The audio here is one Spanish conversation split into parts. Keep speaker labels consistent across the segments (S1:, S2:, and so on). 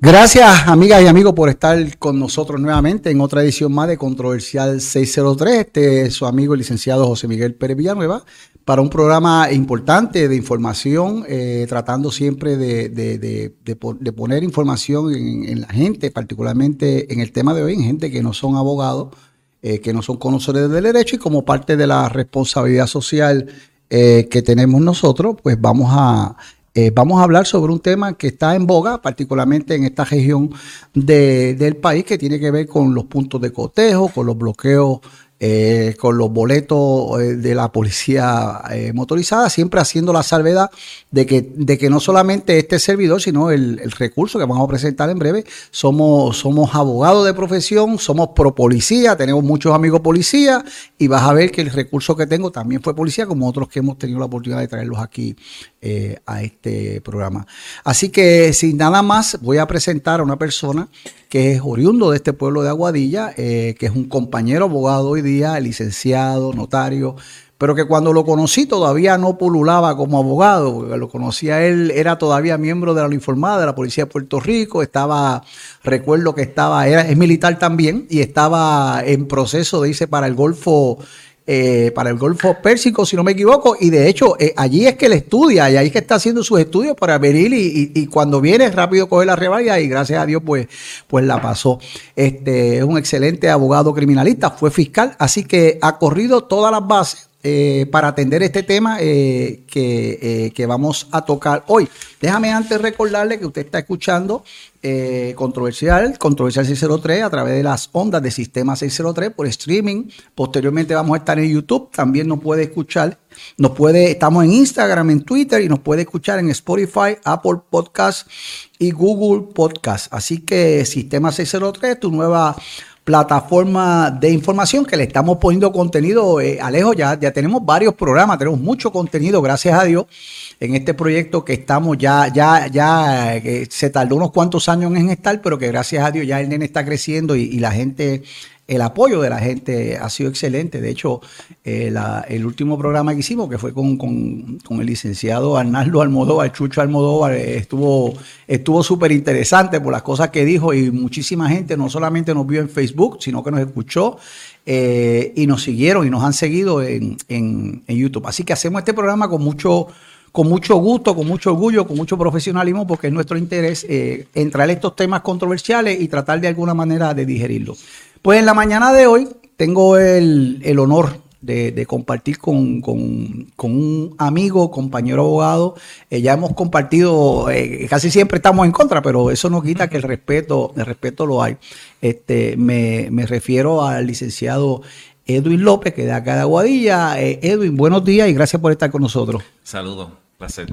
S1: Gracias, amigas y amigos, por estar con nosotros nuevamente en otra edición más de Controversial 603. Este es su amigo el licenciado José Miguel Pérez Villanueva para un programa importante de información, eh, tratando siempre de, poner información en, la gente, particularmente en el tema de hoy, en gente que no son abogados, eh, que no son conocedores del derecho y como parte de la responsabilidad social eh, que tenemos nosotros, pues vamos a eh, vamos a hablar sobre un tema que está en boga, particularmente en esta región del país, que tiene que ver con los puntos de cotejo, con los bloqueos eh, con los boletos eh, de la policía motorizada, siempre haciendo la salvedad de que, de que no solamente este servidor, sino el, recurso que vamos a presentar en breve, somos, somos abogados de profesión, somos pro policía, tenemos muchos amigos policías y vas a ver que el recurso que tengo también fue policía, como otros que hemos tenido la oportunidad de traerlos aquí a este programa. Así que sin nada más, voy a presentar a una persona que es oriundo de este pueblo de Aguadilla, que es un compañero abogado hoy día, licenciado, notario, pero que cuando lo conocí todavía no pululaba como abogado, lo conocía él, era todavía miembro de la uniformada de la Policía de Puerto Rico, estaba, recuerdo que estaba, era, es militar también y estaba en proceso de irse para el Golfo eh, para el Golfo Pérsico, si no me equivoco, y de hecho eh, allí es que él estudia, y ahí es que está haciendo sus estudios para venir y, cuando viene rápido coge la reválida y gracias a Dios pues, pues la pasó. Este, es un excelente abogado criminalista, fue fiscal, así que ha corrido todas las bases eh, para atender este tema eh, que, que, vamos a tocar hoy. Déjame antes recordarle que usted está escuchando eh, Controversial, Controversial 603 a través de las ondas de Sistema 603 por streaming. Posteriormente vamos a estar en YouTube. También nos puede escuchar, nos puede, estamos en Instagram, en Twitter y nos puede escuchar en Spotify, Apple Podcast y Google Podcast. Así que Sistema 603, tu nueva plataforma de información que le estamos poniendo contenido. Eh, Alejo, ya, ya tenemos varios programas, tenemos mucho contenido, gracias a Dios, en este proyecto que estamos ya, ya, ya, eh, se tardó unos cuantos años en estar, pero que gracias a Dios ya el nene está creciendo y, y la gente el apoyo de la gente ha sido excelente. De hecho, eh, el último programa que hicimos, que fue con, el licenciado Arnaldo Almodóvar, Chucho Almodóvar, eh, estuvo estuvo súper interesante por las cosas que dijo y muchísima gente no solamente nos vio en Facebook, sino que nos escuchó eh, y nos siguieron y nos han seguido en, en, YouTube. Así que hacemos este programa con mucho con mucho gusto, con mucho orgullo, con mucho profesionalismo, porque es nuestro interés entrar en estos temas controversiales y tratar de alguna manera de digerirlos. Pues en la mañana de hoy tengo el, honor de, compartir con, un amigo, compañero abogado. Eh, ya hemos compartido, eh, casi siempre estamos en contra, pero eso no quita que el respeto, el respeto lo hay. Este, me, refiero al licenciado Edwin López, que de acá de Aguadilla. Eh, Edwin, buenos días y gracias por estar con nosotros.
S2: Saludos. Placer.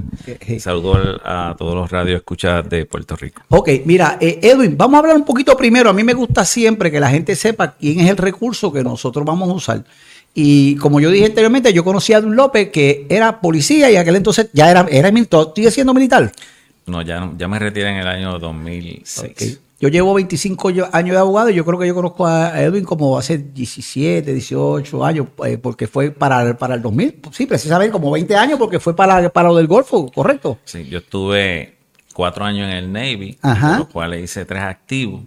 S2: Saludos a todos los radios escuchados de Puerto Rico.
S1: Ok, mira, eh, Edwin, vamos a hablar un poquito primero. A mí me gusta siempre que la gente sepa quién es el recurso que nosotros vamos a usar. Y como yo dije anteriormente, yo conocí a Edwin López, que era policía y aquel entonces ya era, era militar. ¿Sigue siendo militar?
S2: No, ya, ya me retiré en el año 2006.
S1: Yo llevo 25 años de abogado y yo creo que yo conozco a Edwin como hace 17, 18 años, eh, porque fue para, para el 2000. Sí, precisamente como 20 años porque fue para, para lo del Golfo, ¿correcto?
S2: Sí, yo estuve cuatro años en el Navy, Ajá. los cuales hice tres activos.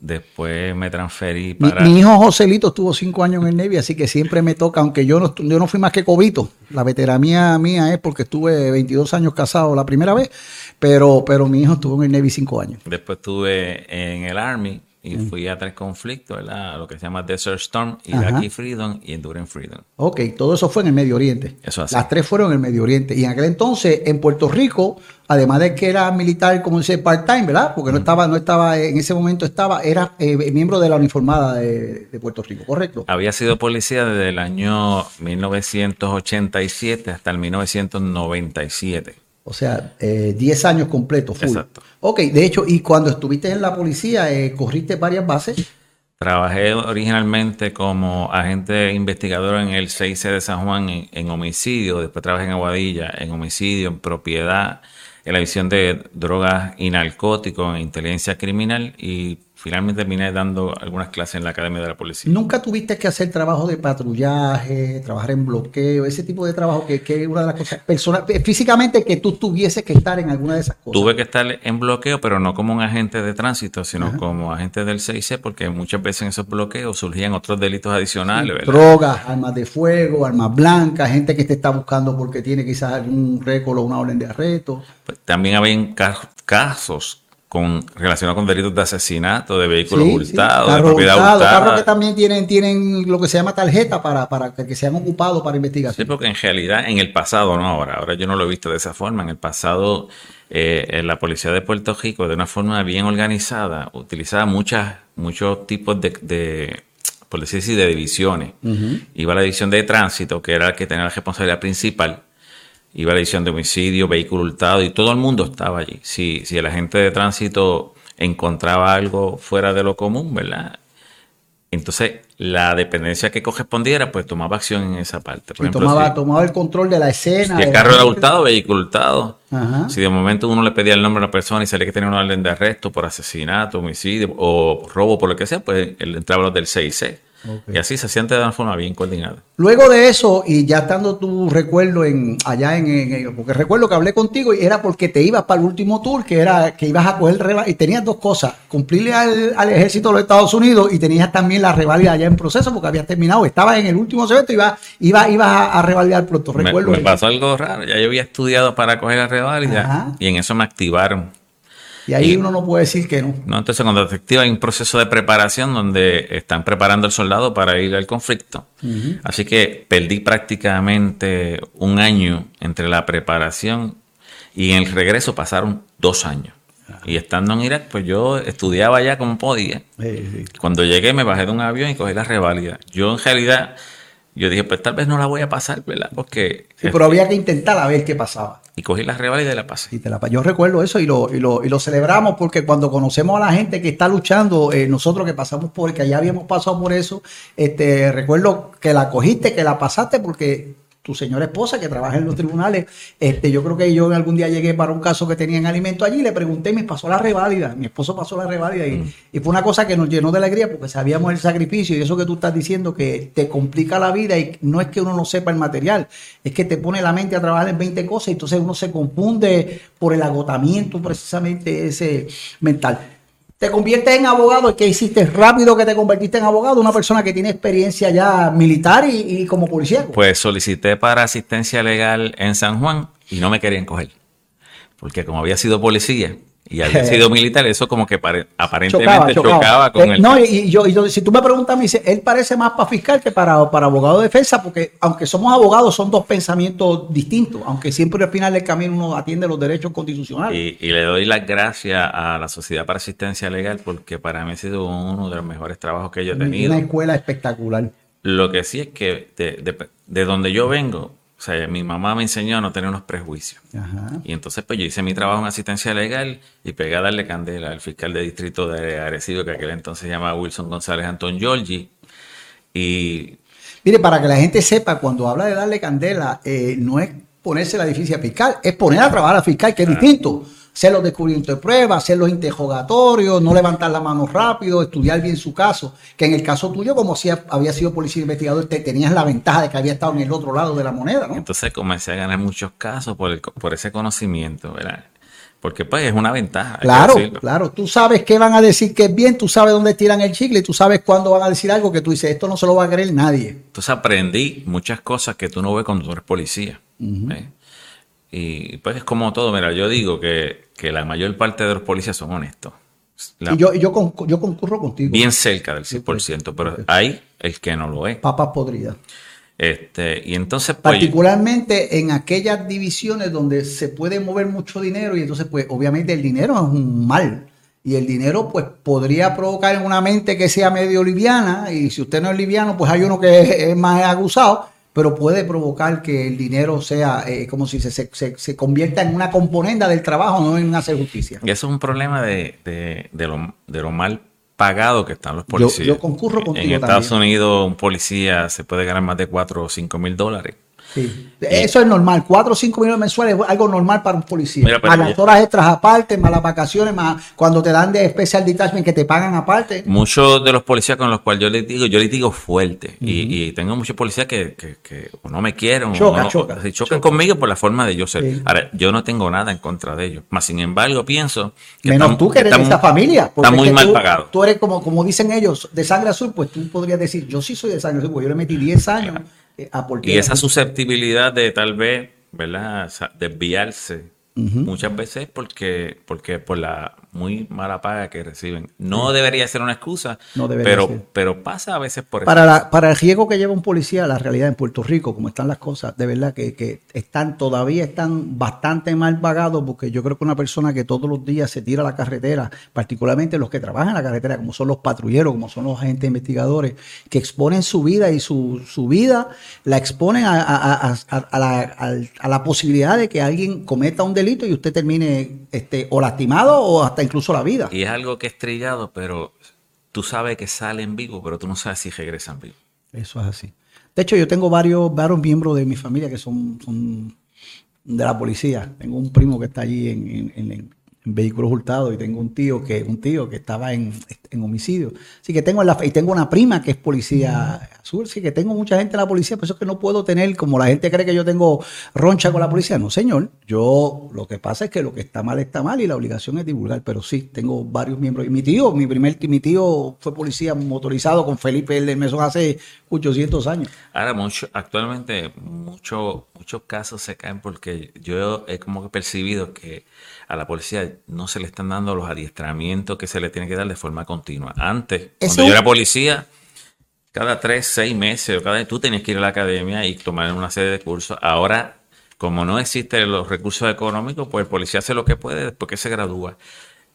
S2: Después me transferí
S1: para... Mi, hijo Joselito estuvo cinco años en el Navy, así que siempre me toca, aunque yo no, yo no fui más que cobito. La veteranía mía es porque estuve 22 años casado la primera vez, pero, pero mi hijo estuvo en el Navy cinco años.
S2: Después estuve en el Army y fui a tres conflictos, ¿verdad? Lo que se llama Desert Storm, Iraqi Freedom y Enduring Freedom.
S1: Ok, todo eso fue en el Medio Oriente. Eso así. Las tres fueron en el Medio Oriente. Y en aquel entonces, en Puerto Rico, además de que era militar, como dice, part-time, ¿verdad? Porque no estaba, no estaba, en ese momento estaba, era eh, miembro de la uniformada de, de, Puerto Rico, ¿correcto?
S2: Había sido policía desde el año 1987 hasta el 1997.
S1: O sea, 10 eh, años completos. Exacto. Ok, de hecho, y cuando estuviste en la policía, eh, ¿corriste varias bases?
S2: Trabajé originalmente como agente investigador en el 6C de San Juan en, homicidio, después trabajé en Aguadilla en homicidio, en propiedad, en la visión de drogas y narcóticos, en inteligencia criminal y finalmente terminé dando algunas clases en la Academia de la Policía.
S1: ¿Nunca tuviste que hacer trabajo de patrullaje, trabajar en bloqueo, ese tipo de trabajo que, es una de las cosas, personal, físicamente que tú tuvieses que estar en alguna de esas cosas?
S2: Tuve que estar en bloqueo, pero no como un agente de tránsito, sino como agente del CIC, porque muchas veces en esos bloqueos surgían otros delitos adicionales.
S1: drogas, armas de fuego, armas blancas, gente que te está buscando porque tiene quizás algún récord o una orden de arresto.
S2: Pues, también había casos con relacionado con delitos de asesinato, de vehículos hurtados, de propiedad hurtada.
S1: Carros que también tienen, tienen lo que se llama tarjeta para, para que, sean ocupados para investigación.
S2: Sí, porque en realidad en el pasado, no ahora, ahora yo no lo he visto de esa forma, en el pasado eh, la policía de Puerto Rico de una forma bien organizada utilizaba muchas, muchos tipos de, de por decir así, de divisiones. Iba a la división de tránsito, que era la que tenía la responsabilidad principal, iba la edición de homicidio, vehículo hurtado y todo el mundo estaba allí. Si, si el agente de tránsito encontraba algo fuera de lo común, ¿verdad? Entonces, la dependencia que correspondiera, pues tomaba acción en esa parte.
S1: Por tomaba, tomaba el control de la escena.
S2: Si el carro era hurtado, vehículo hurtado. Si de momento uno le pedía el nombre a la persona y salía que tenía una orden de arresto por asesinato, homicidio o robo, por lo que sea, pues él entraba los del 6C. Y así se siente de una forma bien coordinada.
S1: Luego de eso, y ya estando tu recuerdo en allá en, porque recuerdo que hablé contigo y era porque te ibas para el último tour, que era que ibas a coger y tenías dos cosas, cumplirle al, ejército de los Estados Unidos y tenías también la revalida ya en proceso porque habías terminado, estabas en el último semestre y ibas, iba, a, a, revalidar pronto.
S2: Recuerdo me, pasó algo raro, ya yo había estudiado para coger la revalida y en eso me activaron
S1: y ahí uno no puede decir que no.
S2: No, entonces cuando te hay un proceso de preparación donde están preparando al soldado para ir al conflicto. Así que perdí prácticamente un año entre la preparación y en el regreso pasaron dos años. Y estando en Irak, pues yo estudiaba ya como podía. Cuando llegué me bajé de un avión y cogí la reválida. Yo en realidad, yo dije, pues tal vez no la voy a pasar, ¿verdad? Porque...
S1: pero había que intentar a ver qué pasaba
S2: y cogí la reválida y la pasé.
S1: Y te la, yo recuerdo eso y lo, y, lo, y lo celebramos porque cuando conocemos a la gente que está luchando, eh, nosotros que pasamos por, que ya habíamos pasado por eso, este, recuerdo que la cogiste, que la pasaste porque tu señora esposa que trabaja en los tribunales, este, yo creo que yo algún día llegué para un caso que tenían alimento allí, le pregunté y me pasó la reválida, mi esposo pasó la reválida y, mm. y, fue una cosa que nos llenó de alegría porque sabíamos el sacrificio y eso que tú estás diciendo que te complica la vida y no es que uno no sepa el material, es que te pone la mente a trabajar en 20 cosas y entonces uno se confunde por el agotamiento precisamente ese mental te conviertes en abogado, ¿qué hiciste rápido que te convertiste en abogado? Una persona que tiene experiencia ya militar y, como policía.
S2: Pues solicité para asistencia legal en San Juan y no me querían coger. Porque como había sido policía, y había sido militar, eso como que aparentemente chocaba, con
S1: eh, No, y, yo, si tú me preguntas, me dice, él parece más para fiscal que para, para abogado de defensa, porque aunque somos abogados, son dos pensamientos distintos, aunque siempre al final del camino uno atiende los derechos constitucionales.
S2: Y, le doy las gracias a la Sociedad para Asistencia Legal, porque para mí ha sido uno de los mejores trabajos que yo he tenido.
S1: Una escuela espectacular.
S2: Lo que sí es que de donde yo vengo, o sea, mi mamá me enseñó a no tener unos prejuicios. Y entonces, pues yo hice mi trabajo en asistencia legal y pegué a darle candela al fiscal de distrito de Arecibo, que aquel entonces se llamaba Wilson González Antón Giorgi. Y.
S1: Mire, para que la gente sepa, cuando habla de darle candela, eh, no es ponerse la difícil fiscal, es poner a trabajar al fiscal, que es distinto hacer los descubrimientos de pruebas, hacer los interrogatorios, no levantar la mano rápido, estudiar bien su caso. Que en el caso tuyo, como si había sido policía investigador, te tenías la ventaja de que había estado en el otro lado de la moneda, ¿no?
S2: Entonces comencé a ganar muchos casos por, por ese conocimiento, ¿verdad? Porque pues es una ventaja.
S1: Claro, claro. Tú sabes qué van a decir que es bien, tú sabes dónde tiran el chicle, tú sabes cuándo van a decir algo que tú dices, esto no se lo va a creer nadie.
S2: Entonces aprendí muchas cosas que tú no ves cuando tú eres policía. Y pues es como todo, mira, yo digo que, la mayor parte de los policías son honestos.
S1: y yo, yo, concurro contigo.
S2: Bien cerca del 100%, pero hay el que no lo es.
S1: Papas podridas.
S2: Este, y entonces,
S1: pues, Particularmente en aquellas divisiones donde se puede mover mucho dinero y entonces, pues, obviamente el dinero es un mal. Y el dinero, pues, podría provocar en una mente que sea medio liviana. Y si usted no es liviano, pues hay uno que es más acusado pero puede provocar que el dinero sea eh, como si se, se, se, convierta en una componenda del trabajo, no en hacer justicia.
S2: Y eso es un problema de, de, de, lo, de lo mal pagado que están los policías.
S1: Yo, concurro contigo.
S2: En Estados Unidos un policía se puede ganar más de 4 o 5 mil dólares.
S1: Eso es normal. 4 o 5 millones mensuales es algo normal para un policía. más las horas extras aparte, más las vacaciones, más cuando te dan de special detachment que te pagan aparte.
S2: Muchos de los policías con los cuales yo les digo, yo les digo fuerte. y, tengo muchos policías que, que, no me quieren.
S1: Chocan,
S2: chocan, conmigo por la forma de yo ser. Ahora, yo no tengo nada en contra de ellos. Más sin embargo, pienso
S1: que. Menos tú que eres de esta familia.
S2: Está muy mal pagado.
S1: Tú eres como, como dicen ellos, de sangre azul, pues tú podrías decir, yo sí soy de sangre azul, porque yo le metí 10 años
S2: eh, Y esa susceptibilidad de tal vez, ¿verdad? Desviarse muchas veces porque, porque por la muy mala paga que reciben. No debería ser una excusa, pero, pero pasa a veces por
S1: para, para el riesgo que lleva un policía, la realidad en Puerto Rico, como están las cosas, de verdad que, están todavía están bastante mal pagados porque yo creo que una persona que todos los días se tira a la carretera, particularmente los que trabajan en la carretera, como son los patrulleros, como son los agentes investigadores, que exponen su vida y su, su vida la exponen a, a, la, a la posibilidad de que alguien cometa un delito y usted termine este, o lastimado o hasta incluso la vida.
S2: Y es algo que es trillado, pero tú sabes que salen vivos, pero tú no sabes si regresan vivos.
S1: Eso es así. De hecho, yo tengo varios, varios miembros de mi familia que son, son de la policía. Tengo un primo que está allí en, en vehículos hurtados y tengo un tío que un tío que estaba en, homicidio. Así que tengo la, y tengo una prima que es policía azul, así que tengo mucha gente en la policía, por eso es que no puedo tener como la gente cree que yo tengo roncha con la policía. No, señor. Yo lo que pasa es que lo que está mal está mal y la obligación es divulgar, pero sí, tengo varios miembros. Y mi tío, mi primer mi tío fue policía motorizado con Felipe el Mesón hace 800 años.
S2: Ahora mucho actualmente mucho, muchos casos se caen porque yo he como que percibido que a la policía no se le están dando los adiestramientos que se le tiene que dar de forma continua. Antes, cuando yo era policía, cada tres, seis meses o cada tú tenías que ir a la academia y tomar una serie de cursos. Ahora, como no existen los recursos económicos, pues el policía hace lo que puede después que se gradúa.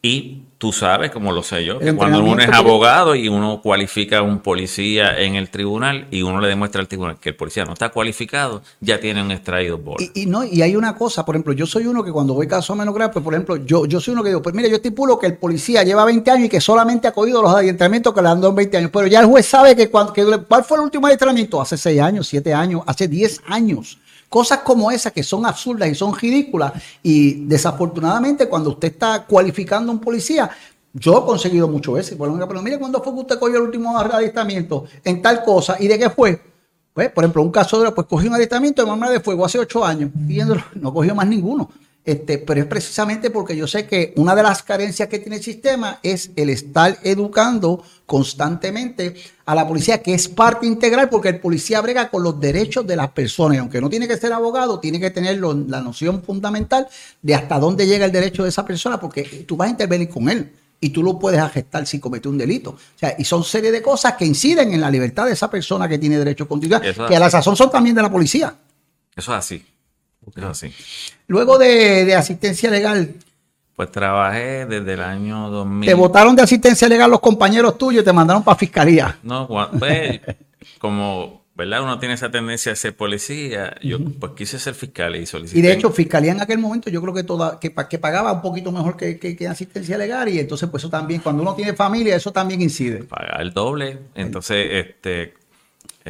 S2: Y tú sabes, como lo sé yo, que cuando uno es abogado y uno cualifica a un policía en el tribunal y uno le demuestra al tribunal que el policía no está cualificado, ya tiene un extraído bola.
S1: Y, no, y hay una cosa, por ejemplo, yo soy uno que cuando voy caso a menos grave, pues por ejemplo, yo, yo soy uno que digo, pues mira, yo estipulo que el policía lleva 20 años y que solamente ha cogido los adiestramientos que le han dado en 20 años, pero ya el juez sabe que, cuando, que cuál fue el último adiestramiento, hace 6 años, 7 años, hace 10 años. Cosas como esas que son absurdas y son ridículas. Y desafortunadamente, cuando usted está cualificando a un policía, yo he conseguido mucho veces. pero mire, ¿cuándo fue que usted cogió el último adiestramiento en tal cosa? ¿Y de qué fue? Pues, por ejemplo, un caso de, pues cogí un adiestramiento de arma de fuego hace ocho años y no cogió más ninguno. Este, pero es precisamente porque yo sé que una de las carencias que tiene el sistema es el estar educando constantemente a la policía, que es parte integral, porque el policía brega con los derechos de las personas. Y aunque no tiene que ser abogado, tiene que tener la noción fundamental de hasta dónde llega el derecho de esa persona, porque tú vas a intervenir con él y tú lo puedes agestar si comete un delito. O sea, y son serie de cosas que inciden en la libertad de esa persona que tiene derecho a continuidad, que a la sazón son también de la policía.
S2: Eso es así.
S1: Luego de, asistencia legal.
S2: Pues trabajé desde el año 2000.
S1: ¿Te votaron de asistencia legal los compañeros tuyos y te mandaron para fiscalía?
S2: No, pues, como, ¿verdad? Uno tiene esa tendencia a ser policía. Yo, pues, quise ser fiscal y solicité.
S1: Y de hecho, fiscalía en aquel momento yo creo que toda, que, que pagaba un poquito mejor que, que, asistencia legal y entonces, pues eso también, cuando uno tiene familia, eso también incide.
S2: Pagar el doble. Entonces, este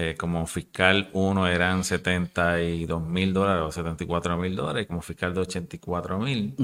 S2: eh, como fiscal uno eran 72 mil dólares o 74 mil dólares, como fiscal de 84 mil.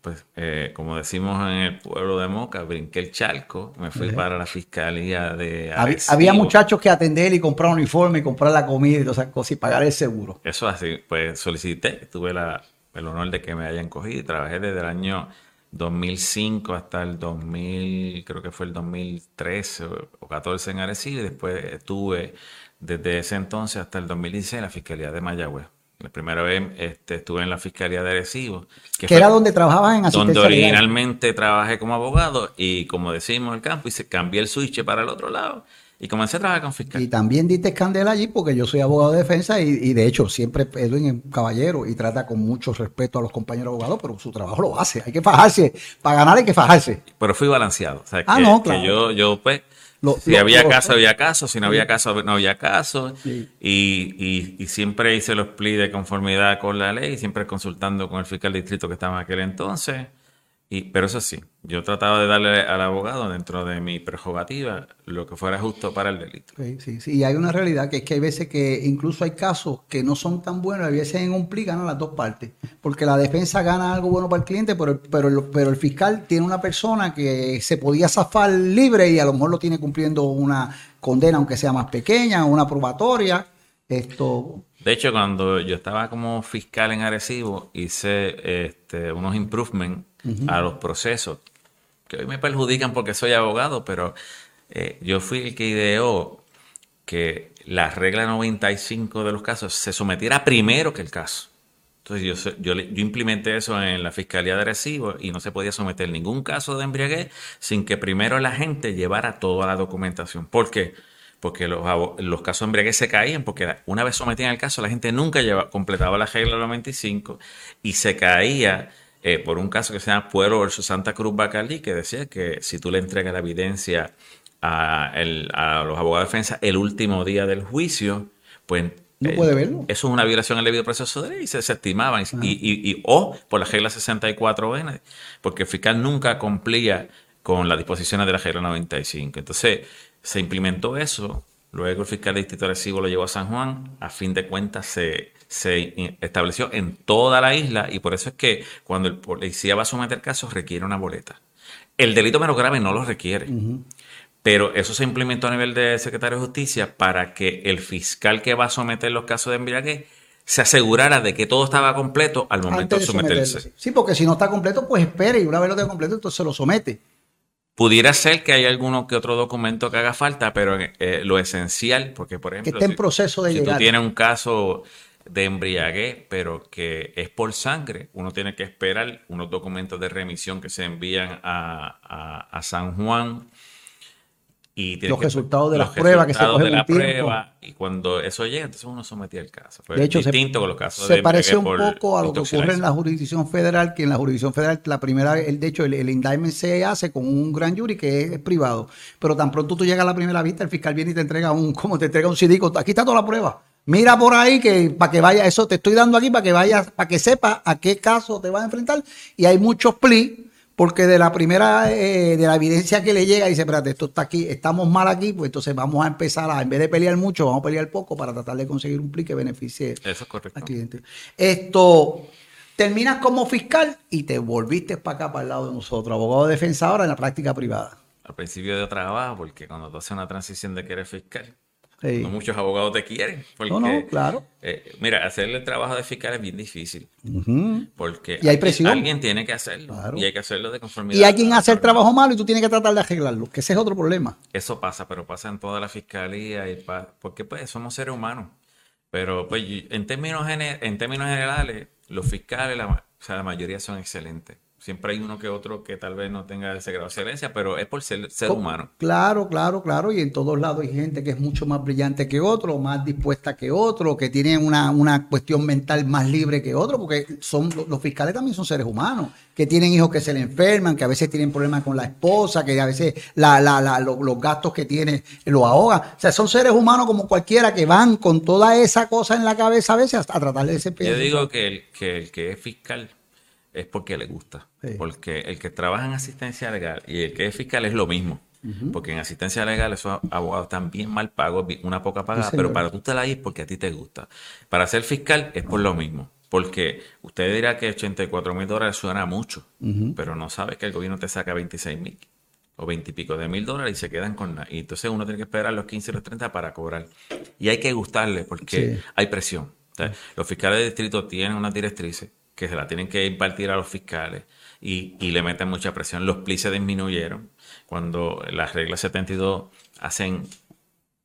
S2: Pues, eh, como decimos en el pueblo de Moca, brinqué el charco, me fui para la fiscalía de.
S1: Había, muchachos que atender y comprar uniforme y comprar la comida y todas esas cosas y pagar el seguro.
S2: Eso así, pues solicité, tuve la, el honor de que me hayan cogido y trabajé desde el año 2005 hasta el 2000, creo que fue el 2013 o 14 en Arecibo y después estuve desde ese entonces hasta el 2016 en la Fiscalía de Mayagüez. La primera vez este, estuve en la Fiscalía de Arecibo.
S1: Que, era donde trabajabas en
S2: asistencia Donde originalmente trabajé como abogado y como decimos en el campo, y se cambié el switch para el otro lado y comencé a trabajar con fiscal.
S1: Y también diste escandela allí porque yo soy abogado de defensa y, de hecho siempre Edwin es caballero y trata con mucho respeto a los compañeros abogados, pero su trabajo lo hace. Hay que fajarse. Para ganar hay que fajarse.
S2: Pero fui balanceado. ah, no, claro. yo, yo pues si había caso, había caso. Si no había caso, no había caso. Y, y, siempre hice los plis de conformidad con la ley, siempre consultando con el fiscal distrito que estaba en aquel entonces. Y, pero eso sí, yo trataba de darle al abogado dentro de mi prerrogativa lo que fuera justo para el delito.
S1: sí, sí, y hay una realidad que es que hay veces que incluso hay casos que no son tan buenos, a veces en un pli ganan las dos partes, porque la defensa gana algo bueno para el cliente, pero, pero, pero el fiscal tiene una persona que se podía zafar libre y a lo mejor lo tiene cumpliendo una condena, aunque sea más pequeña, una probatoria. Esto,
S2: de hecho, cuando yo estaba como fiscal en Arecibo, hice este, unos improvements a los procesos, que hoy me perjudican porque soy abogado, pero eh, yo fui el que ideó que la regla 95 de los casos se sometiera primero que el caso. Entonces yo, yo, implementé eso en la Fiscalía de Arecibo y no se podía someter ningún caso de embriaguez sin que primero la gente llevara toda la documentación. ¿Por qué? porque los, los casos de embriaguez se caían, porque una vez sometían el caso, la gente nunca lleva, completaba la regla 95 y se caía eh, por un caso que se llama Pueblo versus Santa Cruz Bacalí, que decía que si tú le entregas la evidencia a, los abogados de defensa el último día del juicio, pues
S1: no puede verlo.
S2: Eso es una violación al debido proceso de ley y se desestimaban. Y, y, o por la regla 64N, porque el fiscal nunca cumplía con las disposiciones de la regla 95. Entonces, se implementó eso, luego el fiscal de distrito Recibo lo llevó a San Juan, a fin de cuentas se, se estableció en toda la isla y por eso es que cuando el policía va a someter casos requiere una boleta. El delito menos grave no lo requiere. Pero eso se implementó a nivel de secretario de Justicia para que el fiscal que va a someter los casos de embriaguez se asegurara de que todo estaba completo al momento de, someterse.
S1: Sí, porque si no está completo, pues espere y una vez lo tenga completo, entonces se lo somete.
S2: Pudiera ser que haya alguno que otro documento que haga falta, pero eh, lo esencial, porque por ejemplo,
S1: que esté en proceso de
S2: si
S1: tú
S2: tienes un caso de embriaguez, pero que es por sangre, uno tiene que esperar unos documentos de remisión que se envían a, a San Juan y
S1: los resultados de las pruebas que se cogen
S2: de la prueba y cuando eso llega entonces uno sometía el caso.
S1: De hecho distinto se, con los casos se parece un poco a lo que ocurre en la jurisdicción federal que en la jurisdicción federal la primera el de hecho el, el, indictment se hace con un gran jury que es, privado pero tan pronto tú llegas a la primera vista el fiscal viene y te entrega un como te entrega un CD aquí está toda la prueba mira por ahí que para que vaya eso te estoy dando aquí para que vayas para que sepa a qué caso te vas a enfrentar y hay muchos plis porque de la primera, eh, de la evidencia que le llega, dice, espérate, esto está aquí, estamos mal aquí, pues entonces vamos a empezar a, en vez de pelear mucho, vamos a pelear poco para tratar de conseguir un pli que beneficie al cliente. Esto, terminas como fiscal y te volviste para acá, para el lado de nosotros, abogado de defensa ahora en la práctica privada.
S2: Al principio de trabajo, porque cuando tú haces una transición de que eres fiscal, no muchos abogados te quieren. Porque,
S1: no, no, claro.
S2: Eh, mira, hacer el trabajo de fiscal es bien difícil. Porque
S1: y hay presión.
S2: alguien tiene que hacerlo. Y hay que hacerlo de conformidad.
S1: Y hay quien hace el trabajo malo y tú tienes que tratar de arreglarlo, que ese es otro problema.
S2: Eso pasa, pero pasa en toda la fiscalía. Y porque pues somos seres humanos. Pero pues en términos, en términos generales, los fiscales, la, o sea, la mayoría son excelentes. Siempre hay uno que otro que tal vez no tenga ese grado de excelencia, pero es por ser ser humano.
S1: Claro, claro, claro. Y en todos lados hay gente que es mucho más brillante que otro, más dispuesta que otro, que tiene una, una cuestión mental más libre que otro, porque son los fiscales también son seres humanos, que tienen hijos que se le enferman, que a veces tienen problemas con la esposa, que a veces la, la, la, los, gastos que tiene lo ahogan. O sea, son seres humanos como cualquiera que van con toda esa cosa en la cabeza a veces a, tratar de ese
S2: Yo digo que el, que el que es fiscal es porque le gusta. Porque el que trabaja en asistencia legal y el que es fiscal es lo mismo. Porque en asistencia legal esos abogados están bien mal pagos, una poca pagada, pero para tú te la es porque a ti te gusta. Para ser fiscal es por lo mismo. Porque usted dirá que 84 mil dólares suena mucho, pero no sabe que el gobierno te saca 26 mil o 20 y pico de mil dólares y se quedan con nada. Y entonces uno tiene que esperar los 15 y los 30 para cobrar. Y hay que gustarle porque hay presión. los fiscales de distrito tienen unas directrices que se la tienen que impartir a los fiscales y, le meten mucha presión. Los plis se disminuyeron cuando las reglas 72 hacen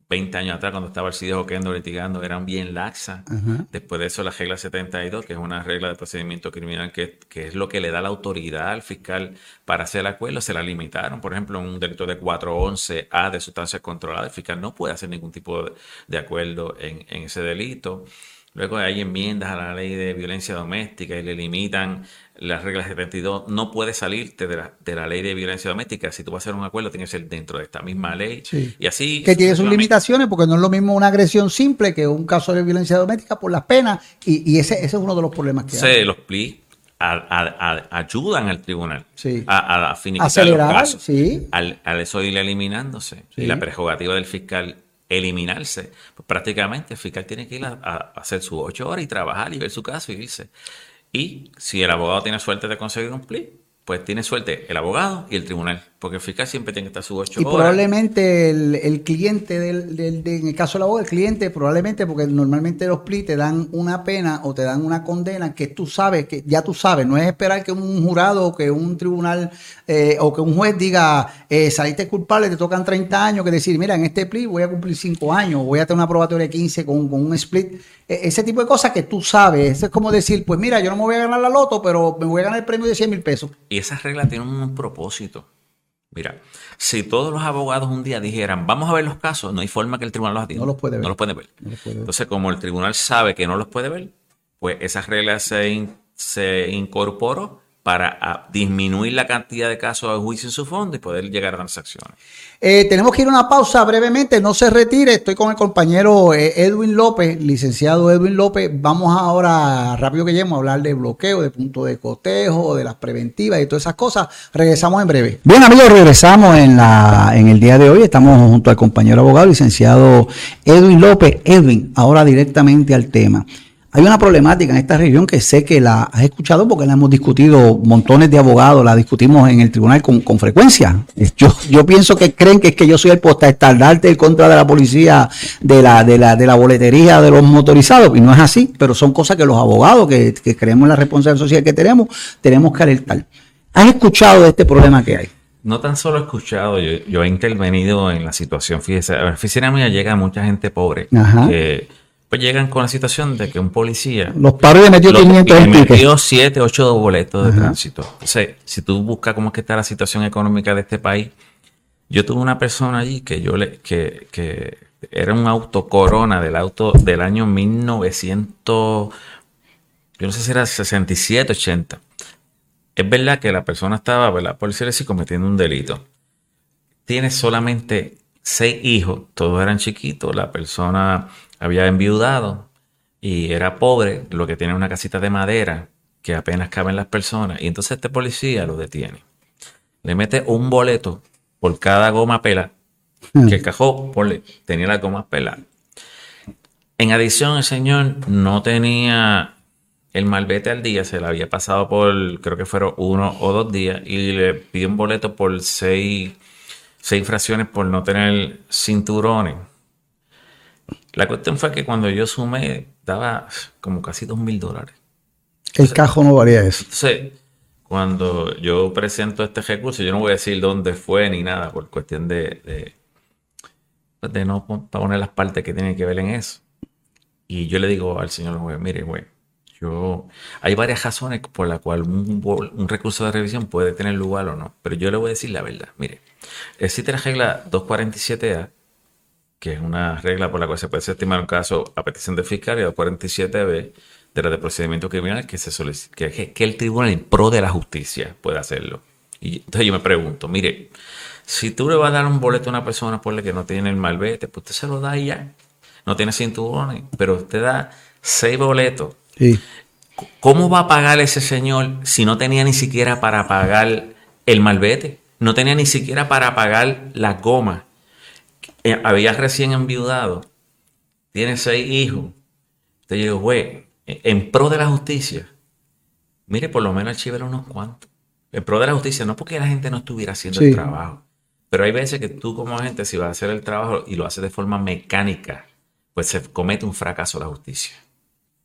S2: 20 años atrás, cuando estaba el CIDE Oquendo litigando, eran bien laxas. Después de eso, la regla 72, que es una regla de procedimiento criminal, que, es lo que le da la autoridad al fiscal para hacer el acuerdo, se la limitaron. Por ejemplo, un delito de 411A de sustancias controladas, el fiscal no puede hacer ningún tipo de, acuerdo en, en ese delito. Luego hay enmiendas a la ley de violencia doméstica y le limitan las reglas 72. No puedes salirte de la, de la ley de violencia doméstica. Si tú vas a hacer un acuerdo, tiene que ser dentro de esta misma ley. Y así.
S1: Que tiene sus limitaciones, porque no es lo mismo una agresión simple que un caso de violencia doméstica por las penas. Y, ese, ese, es uno de los problemas que
S2: sí, los plis ayudan al tribunal
S1: Sí.
S2: a, a finiquitar
S1: Acelerar,
S2: los casos. Al, al eso ir eliminándose
S1: Sí.
S2: y la prerrogativa del fiscal eliminarse, pues prácticamente el fiscal tiene que ir a, hacer sus ocho horas y trabajar y ver su caso y irse. Y si el abogado tiene suerte de conseguir un plea, pues tiene suerte el abogado y el tribunal, porque el fiscal siempre tiene que estar sus ocho
S1: Y
S2: horas.
S1: probablemente el, el cliente, del, del- de- en el caso del abogado, el cliente probablemente, porque normalmente los PLI te dan una pena o te dan una condena que tú sabes, que ya tú sabes, no es esperar que un jurado o que un tribunal eh, o que un juez diga, eh, saliste culpable, te tocan 30 años, que decir, mira, en este PLI voy a cumplir 5 años, voy a tener una probatoria de 15 con, con un split. E- ese tipo de cosas que tú sabes, eso es como decir, pues mira, yo no me voy a ganar la loto, pero me voy a ganar el premio de 100 mil pesos.
S2: Y esas reglas tienen un propósito. Mira, si todos los abogados un día dijeran, vamos a ver los casos, no hay forma que el tribunal los atienda.
S1: No los puede ver.
S2: No los puede ver.
S1: No los puede ver.
S2: Entonces, como el tribunal sabe que no los puede ver, pues esas reglas se, in- se incorporó para ah, disminuir la cantidad de casos a juicio en su fondo y poder llegar a transacciones.
S1: Eh, tenemos que ir a una pausa brevemente, no se retire. Estoy con el compañero eh, Edwin López, licenciado Edwin López. Vamos ahora, rápido que lleguemos, a hablar de bloqueo, de punto de cotejo, de las preventivas y todas esas cosas. Regresamos en breve. Bien, amigos, regresamos en, la, en el día de hoy. Estamos junto al compañero abogado, licenciado Edwin López. Edwin, ahora directamente al tema. Hay una problemática en esta región que sé que la has escuchado porque la hemos discutido montones de abogados, la discutimos en el tribunal con, con frecuencia. Yo, yo pienso que creen que es que yo soy el postestandarte en contra de la policía, de la, de la, de la boletería de los motorizados, y no es así, pero son cosas que los abogados que, que creemos en la responsabilidad social que tenemos, tenemos que alertar. ¿Has escuchado de este problema que hay?
S2: No tan solo he escuchado, yo, yo he intervenido en la situación. Fíjese, a la oficina mía llega mucha gente pobre
S1: Ajá.
S2: que pues llegan con la situación de que un policía
S1: Los paros le metió
S2: Lo-
S1: 500
S2: y
S1: en
S2: me
S1: pique.
S2: metió 7, 8 boletos de tránsito. Entonces, si tú buscas cómo es que está la situación económica de este país, yo tuve una persona allí que yo le, que, que era un auto Corona del auto del año 1900, yo no sé si era 67, 80. Es verdad que la persona estaba, ¿verdad? Por decirlo así, cometiendo un delito. Tiene solamente seis hijos, todos eran chiquitos, la persona había enviudado y era pobre, lo que tiene una casita de madera que apenas caben las personas. Y entonces este policía lo detiene. Le mete un boleto por cada goma pela, que el cajón ponle, tenía las gomas peladas. En adición, el señor no tenía el malvete al día, se le había pasado por, creo que fueron uno o dos días, y le pidió un boleto por seis, seis fracciones por no tener cinturones. La cuestión fue que cuando yo sumé, daba como casi dos mil dólares.
S1: El cajo no varía eso.
S2: Entonces, cuando yo presento este recurso, yo no voy a decir dónde fue ni nada, por cuestión de, de, pues, de no pon- poner las partes que tienen que ver en eso. Y yo le digo al señor juez, mire, güey, yo, hay varias razones por las cuales un, un recurso de revisión puede tener lugar o no, pero yo le voy a decir la verdad. Mire, existe la regla 247A, que es una regla por la cual se puede estimar un caso a petición del fiscal, y 247B de la de procedimiento criminal que se que, que- el tribunal en pro de la justicia puede hacerlo. Y entonces yo me pregunto, mire, si tú le vas a dar un boleto a una persona por la que no tiene el malvete, pues usted se lo da y ya. No tiene cinturones, pero usted da seis boletos.
S1: Sí.
S2: ¿Cómo va a pagar ese señor si no tenía ni siquiera para pagar el malvete? No tenía ni siquiera para pagar las gomas. Eh, había recién enviudado. Tiene seis hijos. Entonces yo digo, güey, en pro de la justicia, mire, por lo menos archívelo unos cuantos. En pro de la justicia, no porque la gente no estuviera haciendo
S1: Sí.
S2: el trabajo. Pero hay veces que tú como agente, si vas a hacer el trabajo y lo haces de forma mecánica, pues se comete un fracaso la justicia.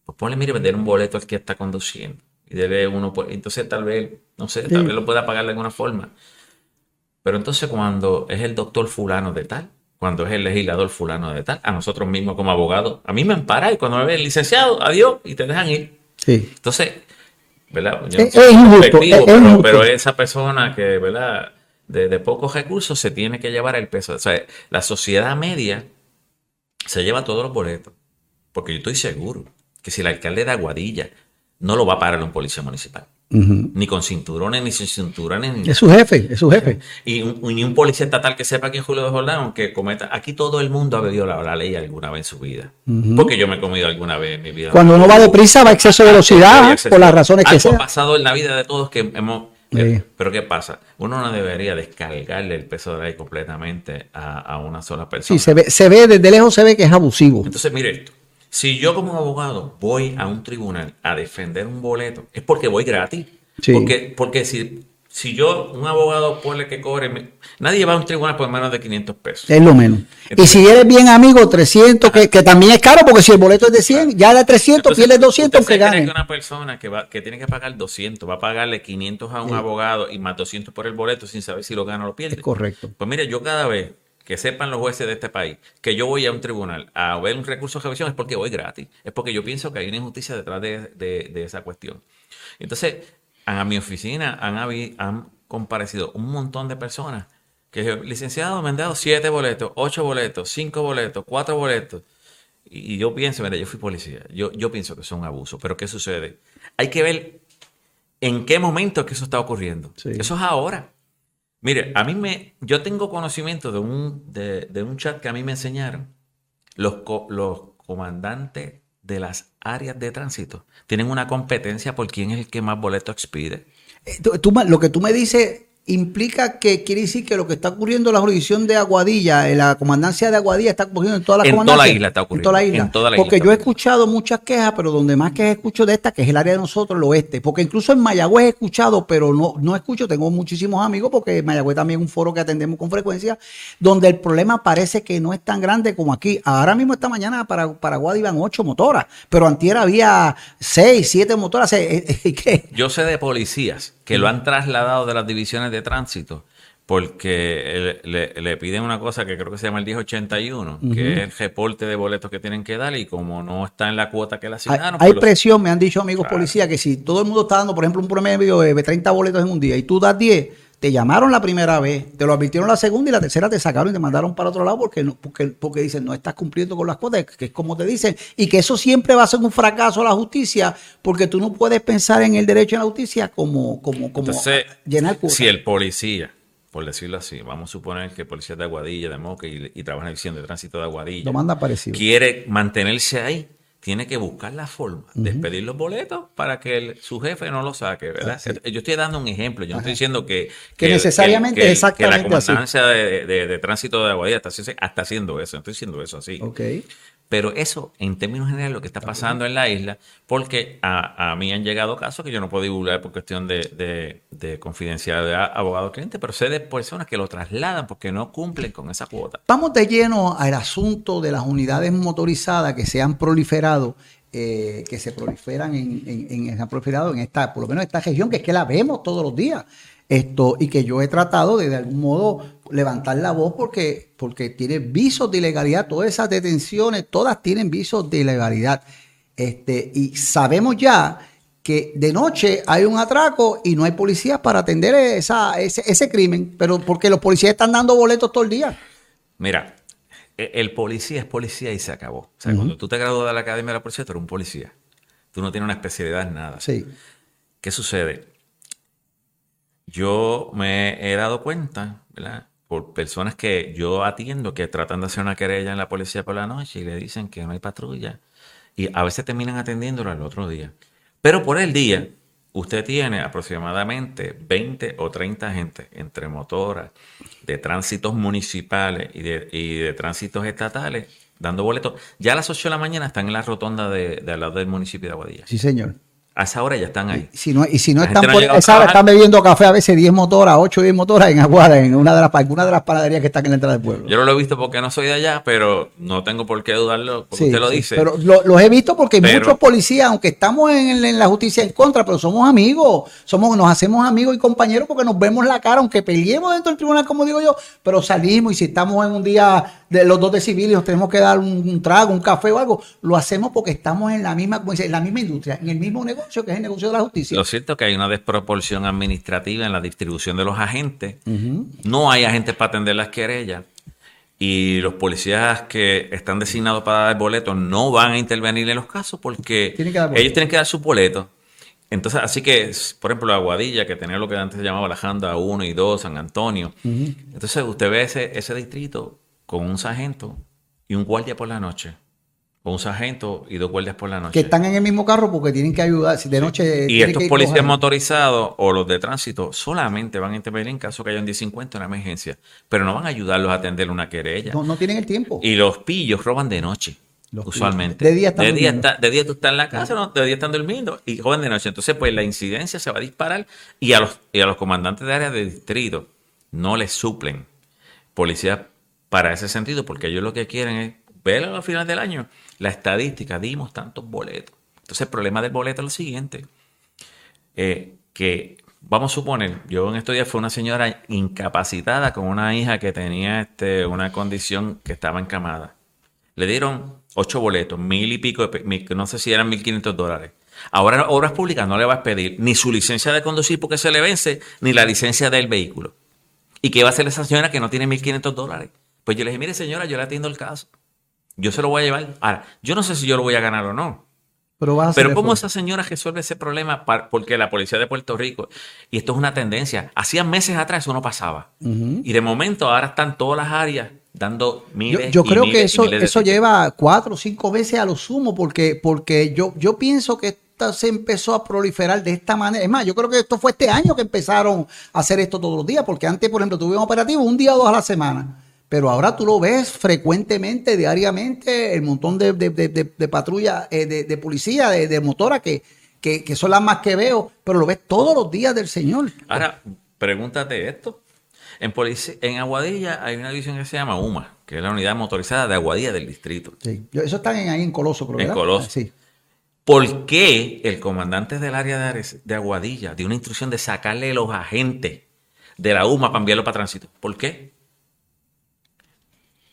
S2: Pues ponle, mire, vender un boleto al que está conduciendo. Y debe uno, por- entonces tal vez, no sé, tal vez lo pueda pagar de alguna forma. Pero entonces cuando es el doctor fulano de tal, cuando es el legislador fulano de tal, a nosotros mismos como abogados, a mí me ampara y cuando me ve el licenciado, adiós, y te dejan ir.
S1: Sí.
S2: Entonces, ¿verdad? Yo
S1: Es- injusto,
S2: despectivo,
S1: es- es
S2: pero,
S1: injusto.
S2: pero esa persona que, ¿verdad? De, de pocos recursos se tiene que llevar el peso. O sea, la sociedad media se lleva todos los boletos. Porque yo estoy seguro que si el alcalde de Aguadilla no lo va a parar un policía municipal. Ni con cinturones, ni sin cinturones. Ni
S1: es su jefe, es su jefe.
S2: Y, ni un policía estatal que sepa quién es Julio de Jordán, aunque cometa. Aquí todo el mundo ha violado la ley alguna vez en su vida. Porque yo me he comido alguna vez en mi vida.
S1: Cuando uno va deprisa, va a exceso de velocidad, por las razones que
S2: sea. ha pasado en la vida de todos que hemos. Eh, pero ¿qué pasa? Uno no debería descargarle el peso de la ley completamente a, a una sola persona.
S1: Sí, se ve, se ve, desde lejos se ve que es abusivo.
S2: Entonces, mire esto. Si yo como abogado voy a un tribunal a defender un boleto, es porque voy gratis. Porque, porque si, si yo, un abogado, pone que cobre, nadie va a un tribunal por menos de 500 pesos.
S1: Es lo menos. y si eres bien amigo, 300, que, que, también es caro, porque si el boleto es de 100, ya de 300, pierdes 200 que gane.
S2: que una persona que, va, que tiene que pagar 200 va a pagarle 500 a un abogado y más 200 por el boleto sin saber si lo gana o lo pierde.
S1: Es correcto.
S2: Pues mire, yo cada vez que sepan los jueces de este país que yo voy a un tribunal a ver un recurso de revisión es porque voy gratis. Es porque yo pienso que hay una injusticia detrás de, esa cuestión. Entonces, a mi oficina han, han comparecido un montón de personas que, licenciado, me han dado siete boletos, ocho boletos, cinco boletos, cuatro boletos. Y, yo pienso, mira, yo fui policía, yo, yo pienso que es un abuso, pero ¿qué sucede? Hay que ver en qué momento es que eso está ocurriendo. Eso es ahora. Mire, a mí me, yo tengo conocimiento de un, de, un chat que a mí me enseñaron. Los, los comandantes de las áreas de tránsito tienen una competencia por quién es el que más boletos expide.
S1: Eh, lo que tú me dices implica que quiere decir que lo que está ocurriendo en la jurisdicción de Aguadilla, en la comandancia de Aguadilla, está ocurriendo en toda la
S2: en Toda la isla está ocurriendo.
S1: En toda la isla. Porque yo he escuchado muchas quejas, pero donde más que escucho de esta, que es el área de nosotros, el oeste. Porque incluso en Mayagüez he escuchado, pero no, no escucho, tengo muchísimos amigos, porque Mayagüez también es un foro que atendemos con frecuencia, donde el problema parece que no es tan grande como aquí. Ahora mismo esta mañana para, para iban ocho motoras, pero antier había seis, siete motoras.
S2: ¿Qué? Yo sé de policías que lo han trasladado de las divisiones de tránsito porque le, piden una cosa que creo que se llama el 1081, que es el reporte de boletos que tienen que dar y como no está en la cuota que le asignaron.
S1: Hay, pues presión, me han dicho amigos policías, que si todo el mundo está dando, por ejemplo, un promedio de 30 boletos en un día y tú das 10, te llamaron la primera vez, te lo advirtieron la segunda y la tercera te sacaron y te mandaron para otro lado porque, porque, porque dicen no estás cumpliendo con las cuotas, que es como te dicen, y que eso siempre va a ser un fracaso a la justicia porque tú no puedes pensar en el derecho a la justicia como, como, como
S2: llenar cuotas. Si el policía, por decirlo así, vamos a suponer que el policía de Aguadilla, de Moca y, trabaja en división de tránsito de Aguadilla,
S1: manda
S2: quiere mantenerse ahí, tiene que buscar la forma de pedir los boletos para que su jefe no lo saque, ¿verdad? Yo estoy dando un ejemplo, yo no estoy diciendo que...
S1: Que, necesariamente,
S2: que,
S1: exactamente
S2: que la comandancia de, de, tránsito de Aguadilla está, está, haciendo eso, estoy diciendo eso así.
S1: Ok.
S2: Pero eso, en términos generales, lo que está pasando en la isla, porque a, mí han llegado casos que yo no puedo divulgar por cuestión de, de, confidencialidad abogado-cliente, pero sé de personas que lo trasladan porque no cumplen con esa cuota.
S1: Vamos de lleno al asunto de las unidades motorizadas que se han proliferado eh, que se proliferan en, en, en, proliferado en esta, por lo menos en esta región, que es que la vemos todos los días. Esto, y que yo he tratado de de algún modo levantar la voz porque, porque tiene visos de ilegalidad. Todas esas detenciones, todas tienen visos de ilegalidad. Este, y sabemos ya que de noche hay un atraco y no hay policías para atender esa, ese, ese crimen, pero porque los policías están dando boletos todo el día.
S2: Mira, e, el policía es policía y se acabó. O sea, cuando tú te gradúas de la academia de la policía, tú eres un policía. Tú no tienes una especialidad en nada.
S1: Sí.
S2: ¿Qué sucede? yo me he dado cuenta, ¿verdad? Por personas que yo atiendo que tratan de hacer una querella en la policía por la noche y le dicen que no hay patrulla. Y a veces terminan atendiéndolo al otro día. Pero por el día, usted tiene aproximadamente 20 o 30 gente entre motoras, de tránsitos municipales y de, y de tránsitos estatales dando boletos. Ya a las 8 de la mañana están en la rotonda de, de al lado del municipio de Aguadilla.
S1: Sí, señor.
S2: A esa hora ya están ahí.
S1: Y si no, y si no están por esa hora están bebiendo café a veces 10 motoras, 8 o 10 motoras en Aguada, en una de las alguna de las panaderías que están en la entrada del pueblo.
S2: Yo no lo he visto porque no soy de allá, pero no tengo por qué dudarlo porque usted lo dice.
S1: Pero los he visto porque muchos policías, aunque estamos en, la justicia en contra, pero somos amigos, somos, nos hacemos amigos y compañeros porque nos vemos la cara, aunque peleemos dentro del tribunal, como digo yo, pero salimos y si estamos en un día de los dos de civiles nos tenemos que dar un, trago, un café o algo, lo hacemos porque estamos en la misma, en la misma industria, en el mismo negocio que es el negocio de la justicia.
S2: Lo cierto es que hay una desproporción administrativa en la distribución de los agentes. No hay agentes para atender las querellas. Y los policías que están designados para dar boletos no van a intervenir en los casos porque ellos tienen que dar su boleto. entonces, así que, por ejemplo, Aguadilla, que tenía lo que antes se llamaba la Janda 1 y 2, San Antonio. Entonces, usted ve ese, ese distrito con un sargento y un guardia por la noche. O un sargento y dos guardias por la noche.
S1: Que están en el mismo carro porque tienen que ayudar. Si de noche.
S2: Y estos policías motorizados o los de tránsito solamente van a intervenir en caso que haya un 1050, una emergencia. Pero no van a ayudarlos a atender una querella.
S1: No, no tienen el tiempo.
S2: Y los pillos roban de noche usualmente.
S1: De día están
S2: de día, de día tú estás en la casa, ¿no? de día están durmiendo y joven de noche. Entonces, pues la incidencia se va a disparar y a los, y a los comandantes de área de distrito no les suplen policías para ese sentido, porque ellos lo que quieren es ver a final del año la estadística, dimos tantos boletos. Entonces, el problema del boleto es lo siguiente, eh, que vamos a suponer, yo en estos días fue una señora incapacitada con una hija que tenía este, una condición que estaba encamada. Le dieron ocho boletos, mil y pico, no sé si eran mil quinientos dólares. Ahora Obras Públicas no le va a pedir ni su licencia de conducir porque se le vence, ni la licencia del vehículo. ¿Y qué va a hacer esa señora que no tiene mil quinientos dólares? Pues yo le dije, mire señora, yo le atiendo el caso. Yo se lo voy a llevar. Ahora, yo no sé si yo lo voy a ganar o no. Pero, Pero ¿cómo esa señora resuelve ese problema? Porque la policía de Puerto Rico, y esto es una tendencia, hacía meses atrás eso no pasaba. Y de momento ahora están todas las áreas dando miles.
S1: Yo, yo creo que eso, eso lleva cuatro o cinco veces a lo sumo, porque, porque yo, yo pienso que esto se empezó a proliferar de esta manera. Es más, yo creo que esto fue este año que empezaron a hacer esto todos los días, porque antes, por ejemplo, tuvimos operativo un día o dos a la semana. Pero ahora tú lo ves frecuentemente, diariamente, el montón de, de, de, de patrullas, eh, de, policía, de, motora, que, que, que son las más que veo, pero lo ves todos los días del Señor.
S2: Ahora, pregúntate esto. En, en Aguadilla hay una división que se llama UMA, que es la unidad motorizada de Aguadilla del distrito.
S1: Sí, eso está ahí en Coloso,
S2: creo, En Coloso. Sí. ¿Por qué el comandante del área de, Aguadilla dio una instrucción de sacarle los agentes de la UMA para enviarlo para tránsito? ¿Por qué?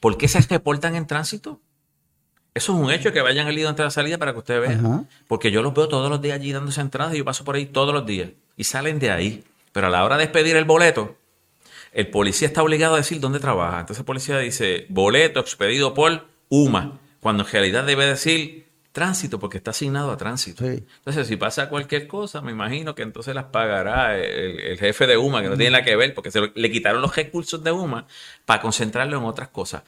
S2: ¿Por qué se reportan en tránsito? Eso es un hecho que vayan al lío entre la salida para que ustedes vean. Porque yo los veo todos los días allí dándose entradas y yo paso por ahí todos los días. Y salen de ahí. Pero a la hora de expedir el boleto, el policía está obligado a decir dónde trabaja. Entonces el policía dice boleto expedido por UMA, cuando en realidad debe decir tránsito porque está asignado a tránsito. Entonces si pasa cualquier cosa, me imagino que entonces las pagará el, jefe de UMA, que no tiene nada que ver, porque se le quitaron los recursos de UMA para concentrarlo en otras cosas.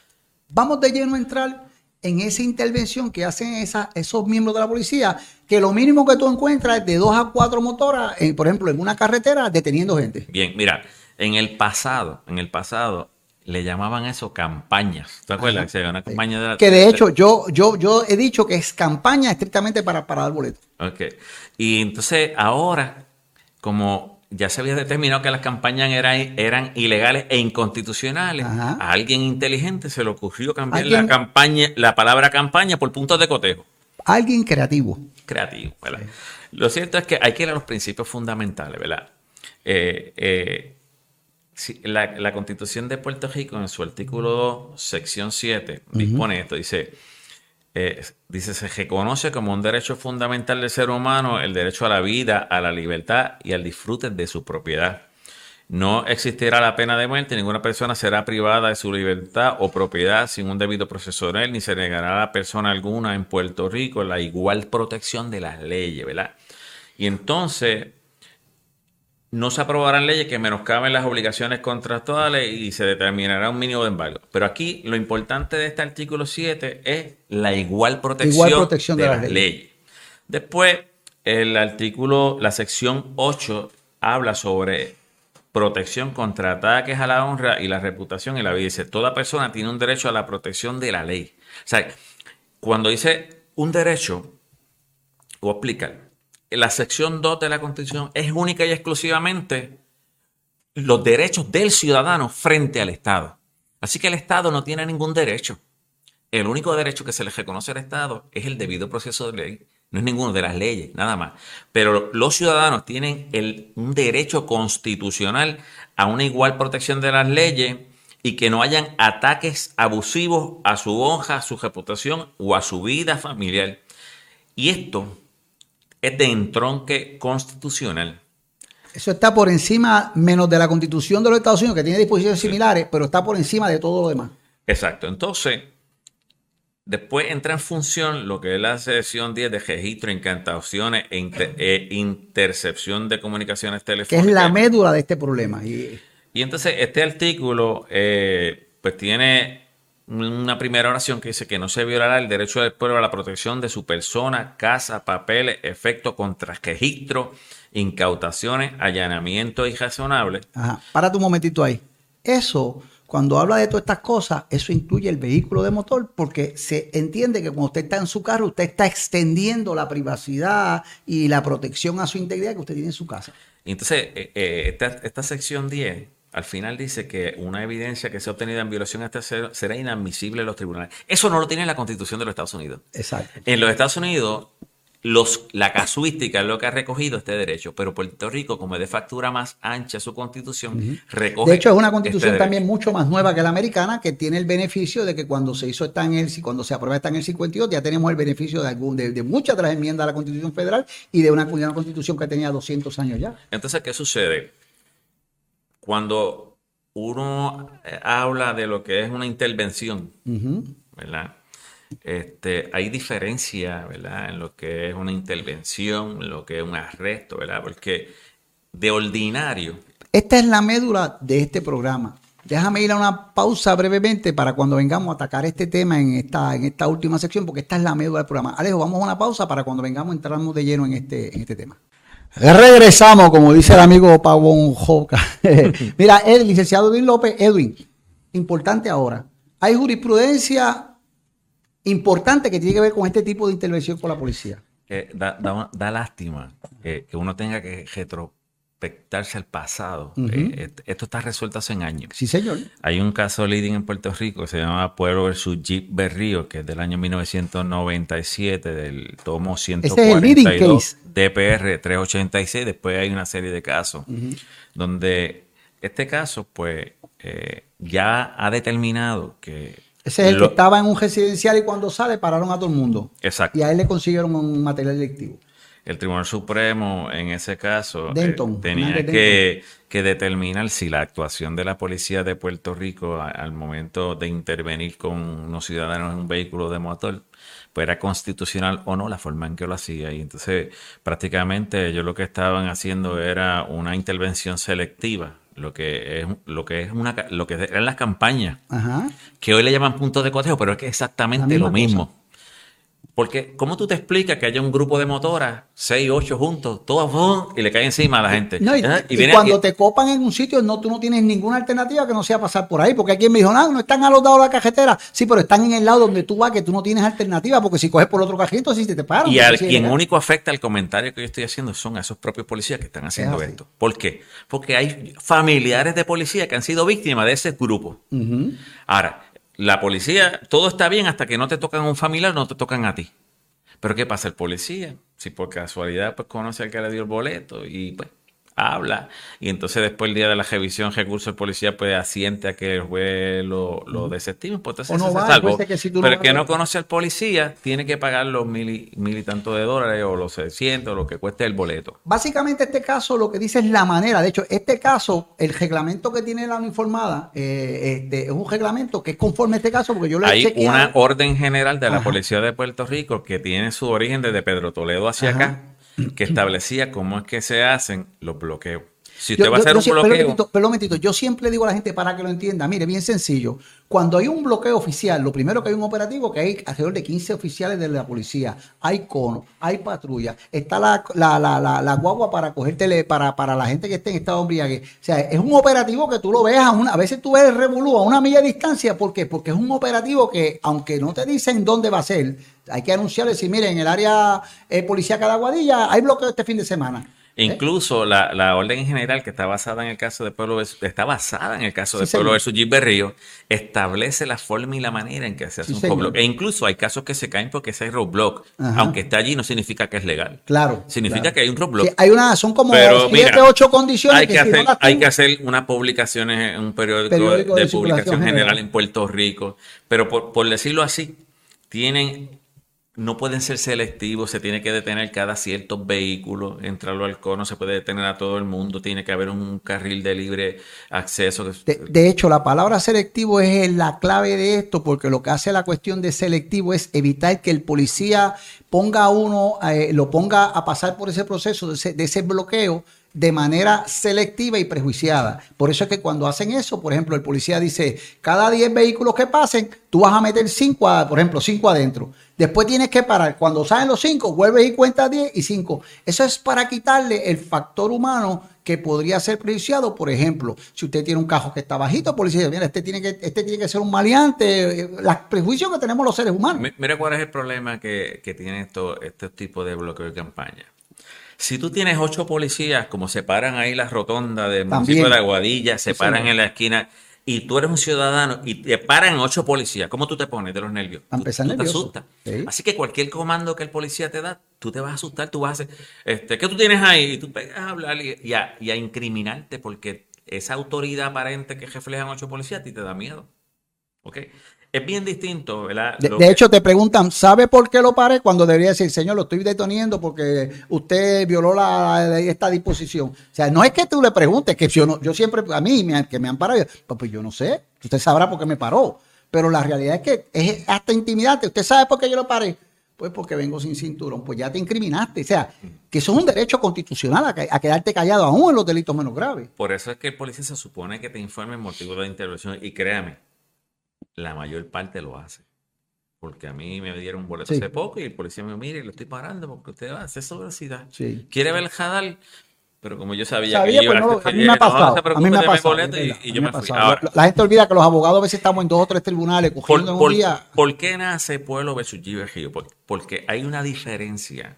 S1: Vamos de lleno a entrar en esa intervención que hacen esos miembros de la policía, que lo mínimo que tú encuentras es de dos a cuatro motoras, por ejemplo, en una carretera deteniendo gente.
S2: Bien, mira, en el pasado, en el pasado, le llamaban eso campañas. ¿Te acuerdas?
S1: Que, una campaña de que de hecho yo, yo, yo he dicho que es campaña estrictamente para, para dar boletos.
S2: Ok. Y entonces ahora, como ya se había determinado que las campañas eran, eran ilegales e inconstitucionales, a alguien inteligente se le ocurrió cambiar la campaña, la palabra campaña por puntos de cotejo.
S1: Alguien creativo.
S2: Creativo, ¿verdad? Lo cierto es que hay que ir a los principios fundamentales, ¿verdad? Eh, eh, la, Constitución de Puerto Rico, en su artículo 2, sección 7, dispone esto, dice, eh, dice, se reconoce como un derecho fundamental del ser humano el derecho a la vida, a la libertad y al disfrute de su propiedad. No existirá la pena de muerte, ninguna persona será privada de su libertad o propiedad sin un debido proceso de él, ni se negará a persona alguna en Puerto Rico la igual protección de las leyes, ¿verdad? Y entonces, no se aprobarán leyes que menoscaben las obligaciones contractuales y se determinará un mínimo de embargo. Pero aquí lo importante de este artículo 7 es la igual protección, de, las leyes. Después, el artículo, la sección 8 habla sobre protección contra ataques a la honra y la reputación y la vida. Dice, toda persona tiene un derecho a la protección de la ley. O sea, cuando dice un derecho, explicar la sección 2 de la Constitución es única y exclusivamente los derechos del ciudadano frente al Estado. Así que el Estado no tiene ningún derecho. El único derecho que se le reconoce al Estado es el debido proceso de ley. No es ninguno de las leyes, nada más. Pero los ciudadanos tienen el, un derecho constitucional a una igual protección de las leyes y que no hayan ataques abusivos a su honra, a su reputación o a su vida familiar. Y esto es de entronque constitucional.
S1: Eso está por encima, menos de la constitución de los Estados Unidos, que tiene disposiciones similares, pero está por encima de todo lo demás.
S2: Exacto. Entonces, Después entra en función lo que es la sección 10 de registro, incantaciones e, inter- e intercepción de comunicaciones
S1: Que
S2: telefónicas.
S1: es la médula de este problema. Y,
S2: Y entonces este artículo eh, pues tiene una primera oración que dice que no se violará el derecho del pueblo a la protección de su persona, casa, papeles, efecto contra registro, incautaciones, allanamientos irrazonables.
S1: ajá, párate un momentito ahí. Eso, cuando habla de todas estas cosas, eso incluye el vehículo de motor, porque se entiende que cuando usted está en su carro, usted está extendiendo la privacidad y la protección a su integridad que usted tiene en su casa.
S2: Entonces eh, eh, esta, esta sección 10 al final dice que una evidencia que sea obtenida en violación a este ser- será inadmisible en los tribunales. Eso no lo tiene la Constitución de los Estados Unidos.
S1: Exacto.
S2: En los Estados Unidos, los, la casuística es lo que ha recogido este derecho, pero Puerto Rico, como es de factura más ancha su constitución, recoge.
S1: De hecho, es una
S2: este
S1: constitución también mucho más nueva que la americana, que tiene el beneficio de que cuando se hizo está en el, si cuando se aprueba está en el 52, ya tenemos el beneficio de, algún, de, de muchas de las enmiendas a la constitución federal y de una, una constitución que tenía 200 años ya.
S2: Entonces, ¿qué sucede? Cuando uno eh, habla de lo que es una intervención. ¿verdad? Este, hay diferencia, ¿verdad? En lo que es una intervención, en lo que es un arresto, ¿verdad? Porque de ordinario,
S1: Esta es la médula de este programa. Déjame ir a una pausa brevemente para cuando vengamos a atacar este tema en esta, en esta última sección, porque esta es la médula del programa. Alejo, vamos a una pausa para cuando vengamos entramos de lleno en este, en este tema. Regresamos, como dice el amigo Pavón Joca. Mira, el licenciado Edwin López, Edwin, importante ahora. Hay jurisprudencia importante que tiene que ver con este tipo de intervención con la policía.
S2: eh, da, da- da lástima eh, que uno tenga que retrospectarse al pasado. Eh, esto está resuelto hace años.
S1: Sí, señor.
S2: Hay un caso leading en Puerto Rico que se llama Pueblo versus Jeep Berrío, que es del año 1997, del tomo
S1: es el leading
S2: 142
S1: case.
S2: DPR 386. Después hay una serie de casos donde este caso, pues, eh, ya ha determinado que.
S1: Ese es el
S2: lo-
S1: que estaba en un residencial y cuando sale pararon a todo el mundo.
S2: Exacto.
S1: Y a él le consiguieron un material delictivo.
S2: El Tribunal Supremo en ese caso eh, tenía que, que determinar si la actuación de la policía de Puerto Rico a- al momento de intervenir con unos ciudadanos en un vehículo de motor pues era constitucional o no la forma en que lo hacía. Y entonces prácticamente ellos lo que estaban haciendo era una intervención selectiva, lo que es, lo que es una, lo que eran las campañas
S1: Ajá.
S2: que hoy le llaman puntos de cotejo, pero es que exactamente lo mismo. Porque, ¿cómo tú te explicas que haya un grupo de motoras, seis, ocho juntos, todas ¡fum! y le caen encima a la gente?
S1: No, y, y
S2: viene
S1: cuando
S2: aquí-
S1: te copan en un sitio, no, tú no tienes ninguna alternativa que no sea pasar por ahí. Porque aquí me dijo, no, no están a los lados de la cajetera. Sí, pero están en el lado donde tú vas, que tú no tienes alternativa. Porque si coges por otro cajito, sí te, te paran.
S2: Y al quien único afecta el comentario que yo estoy haciendo son a esos propios policías que están haciendo esto. ¿Por qué? Porque hay familiares de policía que han sido víctimas de ese grupo. Ahora, la policía, todo está bien hasta que no te tocan a un familiar, no te tocan a ti. Pero ¿qué pasa? El policía, si por casualidad pues conoce al que le dio el boleto y pues habla, y entonces después el día de la revisión, recurso, el policía pues asiente a que el juez lo, lo desestime, pues entonces
S1: no va, que si tú
S2: Pero el que no conoce al policía tiene que pagar los mil y, mil y tantos de dólares o los 600 o lo que cueste el boleto.
S1: Básicamente este caso lo que dice es la manera. De hecho, este caso, el reglamento que tiene la uniformada, eh, este, es un reglamento que es conforme a este caso, porque yo lo he
S2: Hay
S1: chequeado.
S2: una orden general de la
S1: Ajá.
S2: Policía de Puerto Rico que tiene su origen desde Pedro Toledo hacia
S1: Ajá.
S2: acá, que establecía cómo es que se hacen los bloqueos. Si
S1: Yo-
S2: usted va a
S1: yo-
S2: hacer
S1: yo
S2: un
S1: pero,
S2: bloqueo,
S1: momentito, pero un momentito, yo siempre digo a la gente para que lo entienda, mire, bien sencillo, cuando hay un bloqueo oficial, lo primero que hay un operativo, que hay alrededor de 15 oficiales de la policía, hay cono, hay patrulla, está la, la, la, la, la guagua para cogértele, para, para la gente que esté en estado de embriague. O sea, es un operativo que tú lo ves a una, a veces tú ves el revolú a una milla de distancia, ¿por qué? Porque es un operativo que, aunque no te dicen dónde va a ser, hay que anunciarle, decir, mire, en el área eh, policíaca de Aguadilla hay bloqueo este fin de semana.
S2: Incluso la, la orden general que está basada en el caso de Pueblo está basada en el caso de Pueblo versus Gil Berrío, establece la forma y la manera en que se hace
S1: Sí,
S2: un
S1: señor.
S2: roadblock. E incluso hay casos que se caen porque ese roadblock,
S1: Ajá.
S2: aunque está allí, no significa que es legal.
S1: Claro.
S2: Significa
S1: claro.
S2: que hay un roadblock.
S1: Sí, hay una, son como
S2: Pero
S1: siete,
S2: mira,
S1: ocho condiciones
S2: hay que,
S1: si no
S2: hacer,
S1: las
S2: hay que hacer unas publicaciones en un periódico,
S1: Periódico
S2: de, publicación general
S1: general.
S2: en Puerto Rico. Pero por, por decirlo así, tienen no pueden ser selectivos, se tiene que detener cada ciertos vehículos, entrarlo al cono, se puede detener a todo el mundo, tiene que haber un carril de libre acceso.
S1: De, hecho, la palabra selectivo es la clave de esto, porque lo que hace la cuestión de selectivo es evitar que el policía ponga a uno, eh, lo ponga a pasar por ese proceso de ese bloqueo de manera selectiva y prejuiciada. Por eso es que cuando hacen eso, por ejemplo, el policía dice, cada 10 vehículos que pasen, tú vas a meter 5, por ejemplo, 5 adentro. Después tienes que parar. Cuando salen los 5, vuelves y cuentas 10 y 5. Eso es para quitarle el factor humano que podría ser prejudiciado. Por ejemplo, si usted tiene un cajo que está bajito, policía dice, mira, este tiene que, este tiene que ser un maleante. Los prejuicios que tenemos los seres humanos.
S2: Mira cuál es el problema que, que tiene esto, este tipo de bloqueo de campaña si tú tienes ocho policías, como se paran ahí la rotonda del municipio de la Guadilla, se paran en la esquina, y tú eres un ciudadano y te paran ocho policías, ¿cómo tú te pones de los nervios? Tú, te asustas. Así que cualquier comando que el policía te da, tú te vas a asustar, tú vas a hacer, este, ¿qué tú tienes ahí? Y tú pegas a hablar y, a, y a incriminarte porque esa autoridad aparente que reflejan ocho policías a ti te da miedo. ¿Ok? Es bien distinto, ¿verdad?
S1: De, hecho, te preguntan, ¿sabe por qué lo paré? Cuando debería decir, señor, lo estoy deteniendo porque usted violó la, esta disposición. O sea, no es que tú le preguntes, que yo, no, yo siempre, a mí, me, que me han parado, pues, pues, yo no sé, usted sabrá por qué me paró. Pero la realidad es que es hasta intimidante. ¿Usted sabe por qué yo lo paré? Pues porque vengo sin cinturón, pues ya te incriminaste. O sea, que eso es un derecho constitucional a, a, quedarte callado aún en los delitos menos graves.
S2: Por eso es que el policía se supone que te informe el motivo de la intervención. Y créame, la mayor parte lo hace. Porque a mí me dieron un boleto hace poco y el policía me mira y lo estoy parando porque usted va a hacer velocidad. Quiere ver el jadal, pero como yo sabía, que iba
S1: no, a mí me ha pasado. a mí me ha pasado. y, yo me, fui. la, gente olvida que los abogados a veces estamos en dos o tres tribunales cogiendo
S2: por, un día. ¿Por qué nace Pueblo versus Givergio? Porque hay una diferencia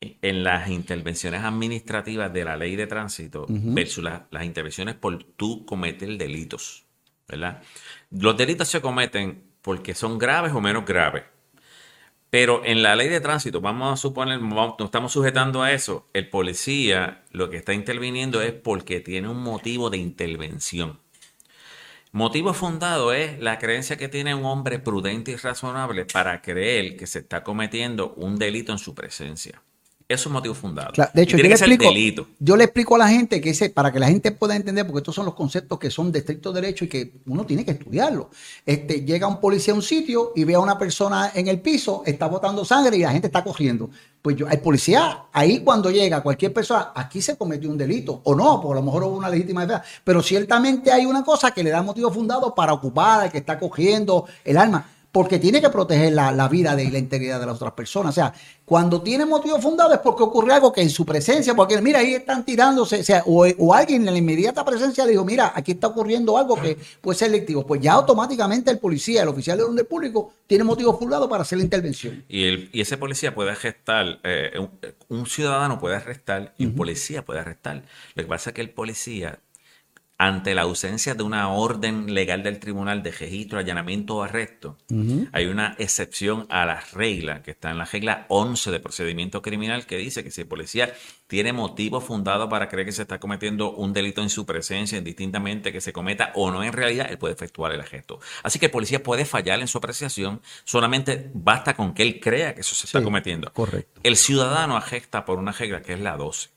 S2: en las intervenciones administrativas de la ley de tránsito versus las intervenciones por tú cometer delitos. ¿Verdad? Los delitos se cometen porque son graves o menos graves. Pero en la ley de tránsito, vamos a suponer, nos estamos sujetando a eso, el policía lo que está interviniendo es porque tiene un motivo de intervención. Motivo fundado es la creencia que tiene un hombre prudente y razonable para creer que se está cometiendo un delito en su presencia. Es un motivo fundado.
S1: de hecho, yo le, explico, yo le, explico, a la gente que ese, para que la gente pueda entender, porque estos son los conceptos que son de estricto derecho y que uno tiene que estudiarlo. Este, llega un policía a un sitio y ve a una persona en el piso, está botando sangre y la gente está cogiendo. Pues yo, el policía, ahí cuando llega cualquier persona, aquí se cometió un delito, o no, por a lo mejor hubo una legítima defensa, pero ciertamente hay una cosa que le da motivo fundado para ocupar al que está cogiendo el arma porque tiene que proteger la, vida y la integridad de las otras personas. O sea, cuando tiene motivo fundado es porque ocurre algo que en su presencia, porque mira, ahí están tirándose, o, sea, o, alguien en la inmediata presencia le dijo, mira, aquí está ocurriendo algo que puede ser lectivo. Pues ya automáticamente el policía, el oficial de orden público, tiene motivo fundado para hacer la intervención.
S2: Y, el, y ese policía puede arrestar, eh, un, ciudadano puede arrestar y un policía puede arrestar. Lo que pasa es que el policía ante la ausencia de una orden legal del tribunal de registro, allanamiento o arresto, hay una excepción a la regla que está en la regla 11 de procedimiento criminal que dice que si el policía tiene motivo fundado para creer que se está cometiendo un delito en su presencia, indistintamente que se cometa o no en realidad, él puede efectuar el arresto. Así que el policía puede fallar en su apreciación, solamente basta con que él crea que eso se está cometiendo.
S1: Correcto.
S2: El ciudadano arresta por una regla que es la 12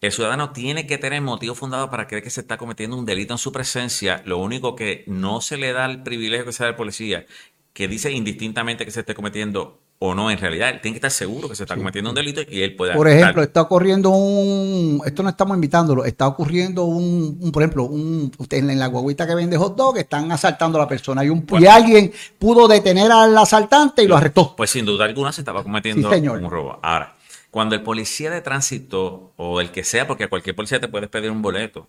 S2: el ciudadano tiene que tener motivo fundado para creer que se está cometiendo un delito en su presencia. Lo único que no se le da el privilegio que sea el policía, que dice indistintamente que se esté cometiendo o no en realidad. Él tiene que estar seguro que se está cometiendo un delito y él puede...
S1: Por ejemplo, está ocurriendo un... Esto no estamos invitándolo. Está ocurriendo un, por ejemplo, un, en la guaguita que vende hot dog, están asaltando a la persona y, un, y alguien pudo detener al asaltante y lo arrestó.
S2: Pues sin duda alguna se estaba cometiendo un robo. Ahora, cuando el policía de tránsito o el que sea, porque a cualquier policía te puedes pedir un boleto,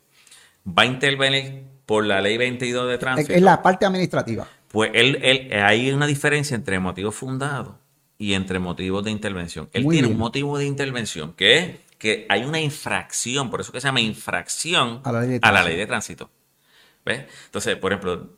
S2: va a intervenir por la ley 22 de tránsito.
S1: Es la parte administrativa.
S2: Pues él, él, hay una diferencia entre motivos fundados y entre motivos de intervención. Él tiene un motivo de intervención que es que hay una infracción, por eso que se llama infracción a la ley de tránsito. ¿Ves? Entonces, por ejemplo...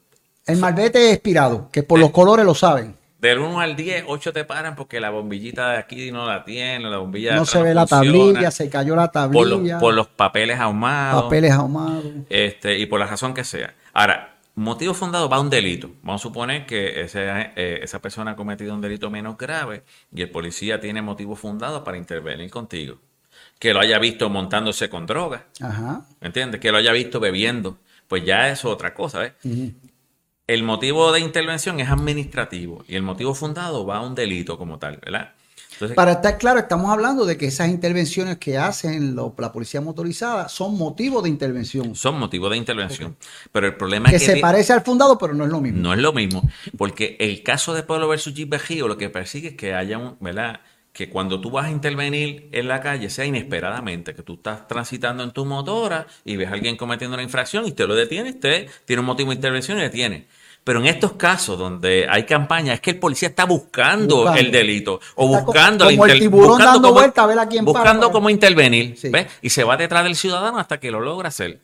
S1: El malvete expirado, que por los colores lo saben.
S2: Del 1 al 10, 8 te paran porque la bombillita de aquí no la tiene, la bombilla
S1: no se ve la tablilla, se cayó la tablilla.
S2: Por los, papeles ahumados.
S1: Papeles ahumados.
S2: Este, y por la razón que sea. Ahora, motivo fundado va a un delito. Vamos a suponer que eh, esa persona ha cometido un delito menos grave y el policía tiene motivo fundado para intervenir contigo. Que lo haya visto montándose con droga. Ajá. ¿Me entiendes? Que lo haya visto bebiendo. Pues ya es otra cosa. ¿ves? El motivo de intervención es administrativo y el motivo fundado va a un delito como tal, ¿verdad?
S1: Para estar claro, estamos hablando de que esas intervenciones que hacen la policía motorizada son motivos de intervención.
S2: Son motivos de intervención. Pero el problema
S1: es que... se parece al fundado, pero no es lo mismo.
S2: No es lo mismo. Porque el caso de Pueblo versus Jeep lo que persigue es que haya un, ¿verdad? que cuando tú vas a intervenir en la calle sea inesperadamente, que tú estás transitando en tu motora y ves a alguien cometiendo una infracción y te lo detienes, usted tiene un motivo de intervención y detiene. Pero en estos casos donde hay campaña, es que el policía está buscando, el delito o buscando
S1: como, el tiburón dando vuelta a ver a quién
S2: Buscando cómo intervenir. Y se va detrás del ciudadano hasta que lo logra hacer.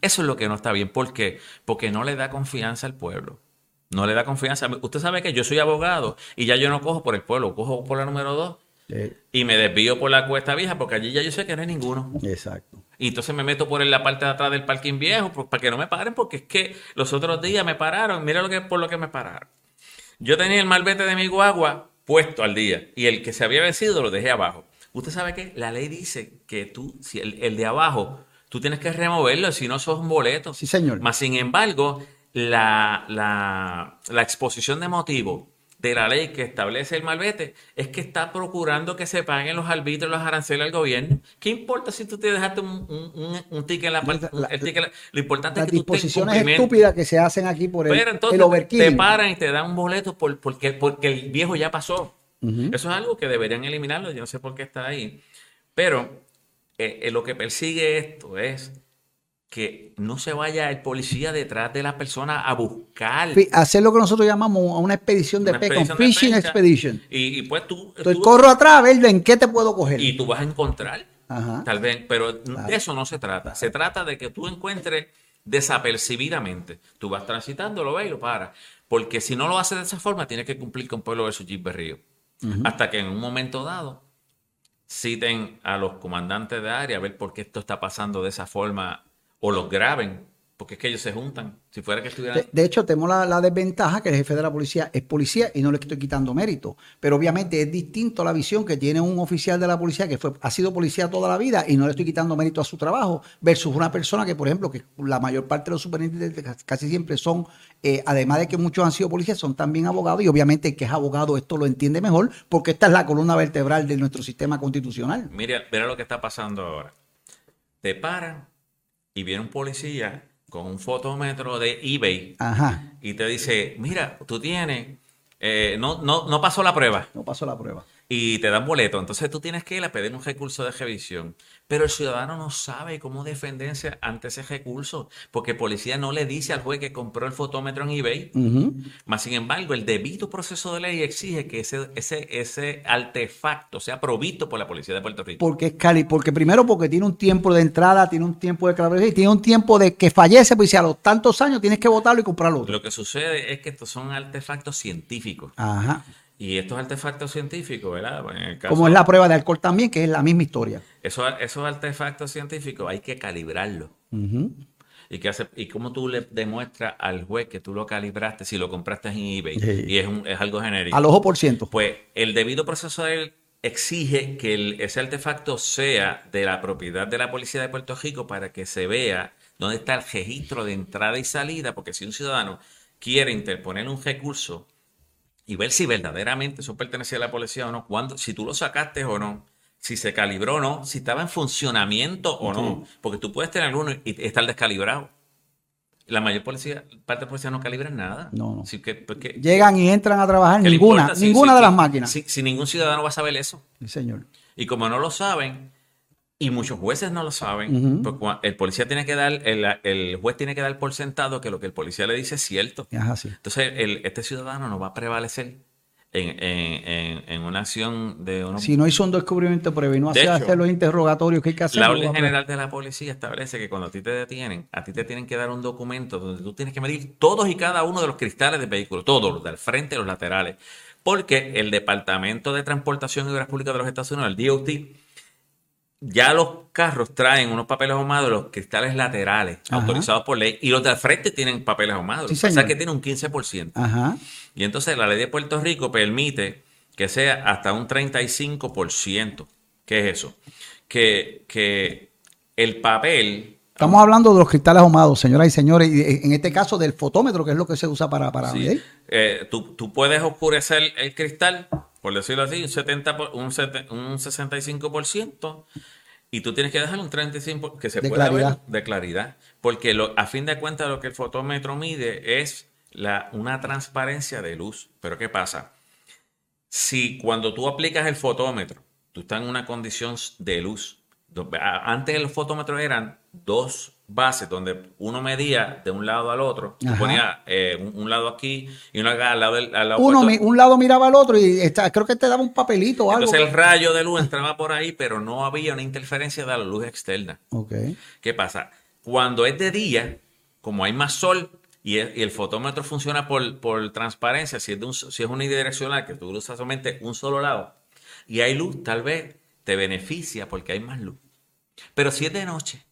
S2: Eso es lo que no está bien. ¿Por qué? Porque no le da confianza al pueblo. No le da confianza. Usted sabe que yo soy abogado y ya yo no cojo por el pueblo, cojo por la número dos. Y me desvío por la cuesta vieja porque allí ya yo sé que no hay ninguno.
S1: Exacto.
S2: Y entonces me meto por en la parte de atrás del parking viejo para que no me paren porque es que los otros días me pararon. Mira lo que por lo que me pararon. Yo tenía el malvete de mi guagua puesto al día y el que se había vencido lo dejé abajo. Usted sabe que la ley dice que tú, si el, de abajo, tú tienes que removerlo, si no sos un boleto.
S1: Sí, señor.
S2: Más sin embargo, la, la, la exposición de motivo de la ley que establece el malvete es que está procurando que se paguen los arbitrios, los aranceles al gobierno. ¿Qué importa si tú te dejaste un, ticket en la, parte? Lo importante es que
S1: tú disposiciones estúpidas que se hacen aquí por el, Pero
S2: Te paran y te dan un boleto por, porque, porque el viejo ya pasó. Eso es algo que deberían eliminarlo. Yo no sé por qué está ahí. Pero eh, eh, lo que persigue esto es que no se vaya el policía detrás de la persona a buscar.
S1: Hacer lo que nosotros llamamos una expedición de pesca, un fishing expedition.
S2: Y, pues tú,
S1: Entonces corro atrás a ver en qué te puedo coger.
S2: Y tú vas a encontrar, tal vez, pero de eso no se trata. Se trata de que tú encuentres desapercibidamente. Tú vas transitando, lo ves y lo paras. Porque si no lo haces de esa forma, tienes que cumplir con Pueblo versus Jeep Berrío. Hasta que en un momento dado citen a los comandantes de área a ver por qué esto está pasando de esa forma o los graben, porque es que ellos se juntan. Si fuera que estuvieran...
S1: De, hecho, tenemos la, desventaja que el jefe de la policía es policía y no le estoy quitando mérito. Pero obviamente es distinto a la visión que tiene un oficial de la policía que fue, ha sido policía toda la vida y no le estoy quitando mérito a su trabajo, versus una persona que, por ejemplo, que la mayor parte de los superintendentes casi siempre son, eh, además de que muchos han sido policías, son también abogados y obviamente el que es abogado esto lo entiende mejor porque esta es la columna vertebral de nuestro sistema constitucional.
S2: Mira, mira lo que está pasando ahora. Te paran y viene un policía con un fotómetro de eBay y te dice, mira, tú tienes, eh, no, no, no pasó la prueba.
S1: No pasó la prueba
S2: y te dan boleto. Entonces tú tienes que ir a pedir un recurso de revisión. Pero el ciudadano no sabe cómo defenderse ante ese recurso, porque el policía no le dice al juez que compró el fotómetro en eBay. Más sin embargo, el debido proceso de ley exige que ese, ese, ese artefacto sea provisto por la policía de Puerto Rico.
S1: Porque es Cali, porque primero porque tiene un tiempo de entrada, tiene un tiempo de clave y tiene un tiempo de que fallece, pues si a los tantos años tienes que votarlo y comprarlo.
S2: Lo que sucede es que estos son artefactos científicos.
S1: Ajá.
S2: Y estos artefactos científicos, ¿verdad?
S1: Como es la prueba de alcohol también, que es la misma historia.
S2: Esos, esos artefactos científicos hay que calibrarlos. ¿Y, que hace, ¿Y cómo tú le demuestras al juez que tú lo calibraste si lo compraste en eBay? Y es, un, es algo genérico.
S1: Al ojo por ciento.
S2: Pues el debido proceso de él exige que ese artefacto sea de la propiedad de la policía de Puerto Rico para que se vea dónde está el registro de entrada y salida, porque si un ciudadano quiere interponer un recurso y ver si verdaderamente eso pertenecía a la policía o no, cuando, si tú lo sacaste o no, si se calibró o no, si estaba en funcionamiento o no, porque tú puedes tener uno y estar descalibrado. La mayor policía, parte de la policía no calibra nada.
S1: No, no. que, Llegan y entran a trabajar ninguna, ninguna de las máquinas.
S2: Si, ningún ciudadano va a saber eso.
S1: Sí, señor.
S2: Y como no lo saben, y muchos jueces no lo saben, pues el policía tiene que dar, el, juez tiene que dar por sentado que lo que el policía le dice es cierto. Entonces, este ciudadano no va a prevalecer en, una acción de uno...
S1: Si no hizo un descubrimiento previo y no hace hacer los interrogatorios que hay que hacer.
S2: La orden general de la policía establece que cuando a ti te detienen, a ti te tienen que dar un documento donde tú tienes que medir todos y cada uno de los cristales del vehículo, todos, los del frente y los laterales. Porque el Departamento de Transportación y Obras Públicas de los Estados Unidos, el DOT, ya los carros traen unos papeles ahumados, los cristales laterales, autorizados por ley, y los de al frente tienen papeles ahumados. o sea que tiene un 15%. Ajá. Y entonces la ley de Puerto Rico permite que sea hasta un 35%. ¿Qué es eso? Que, que el papel
S1: Estamos hablando de los cristales ahumados, señoras y señores, y en este caso del fotómetro, que es lo que se usa para... para
S2: sí. eh, tú, tú, puedes oscurecer el cristal, por decirlo así, un, 70, un, un 65%, y tú tienes que dejar un 35% que se de pueda claridad. ver de claridad. Porque lo, a fin de cuentas lo que el fotómetro mide es la, una transparencia de luz. Pero ¿qué pasa? Si cuando tú aplicas el fotómetro, tú estás en una condición de luz, antes el fotómetro eran dos bases donde uno medía de un lado al otro, ponía eh, un, lado aquí y uno al lado del al lado
S1: uno un lado miraba al otro y está, creo que te daba un papelito o
S2: algo. Entonces el rayo de luz entraba por ahí, pero no había una interferencia de la luz externa.
S1: Okay.
S2: ¿Qué pasa? Cuando es de día, como hay más sol y el, fotómetro funciona por, por transparencia, si es, de un, si es unidireccional, que tú usas solamente un solo lado, y hay luz, tal vez te beneficia porque hay más luz. Pero si es de noche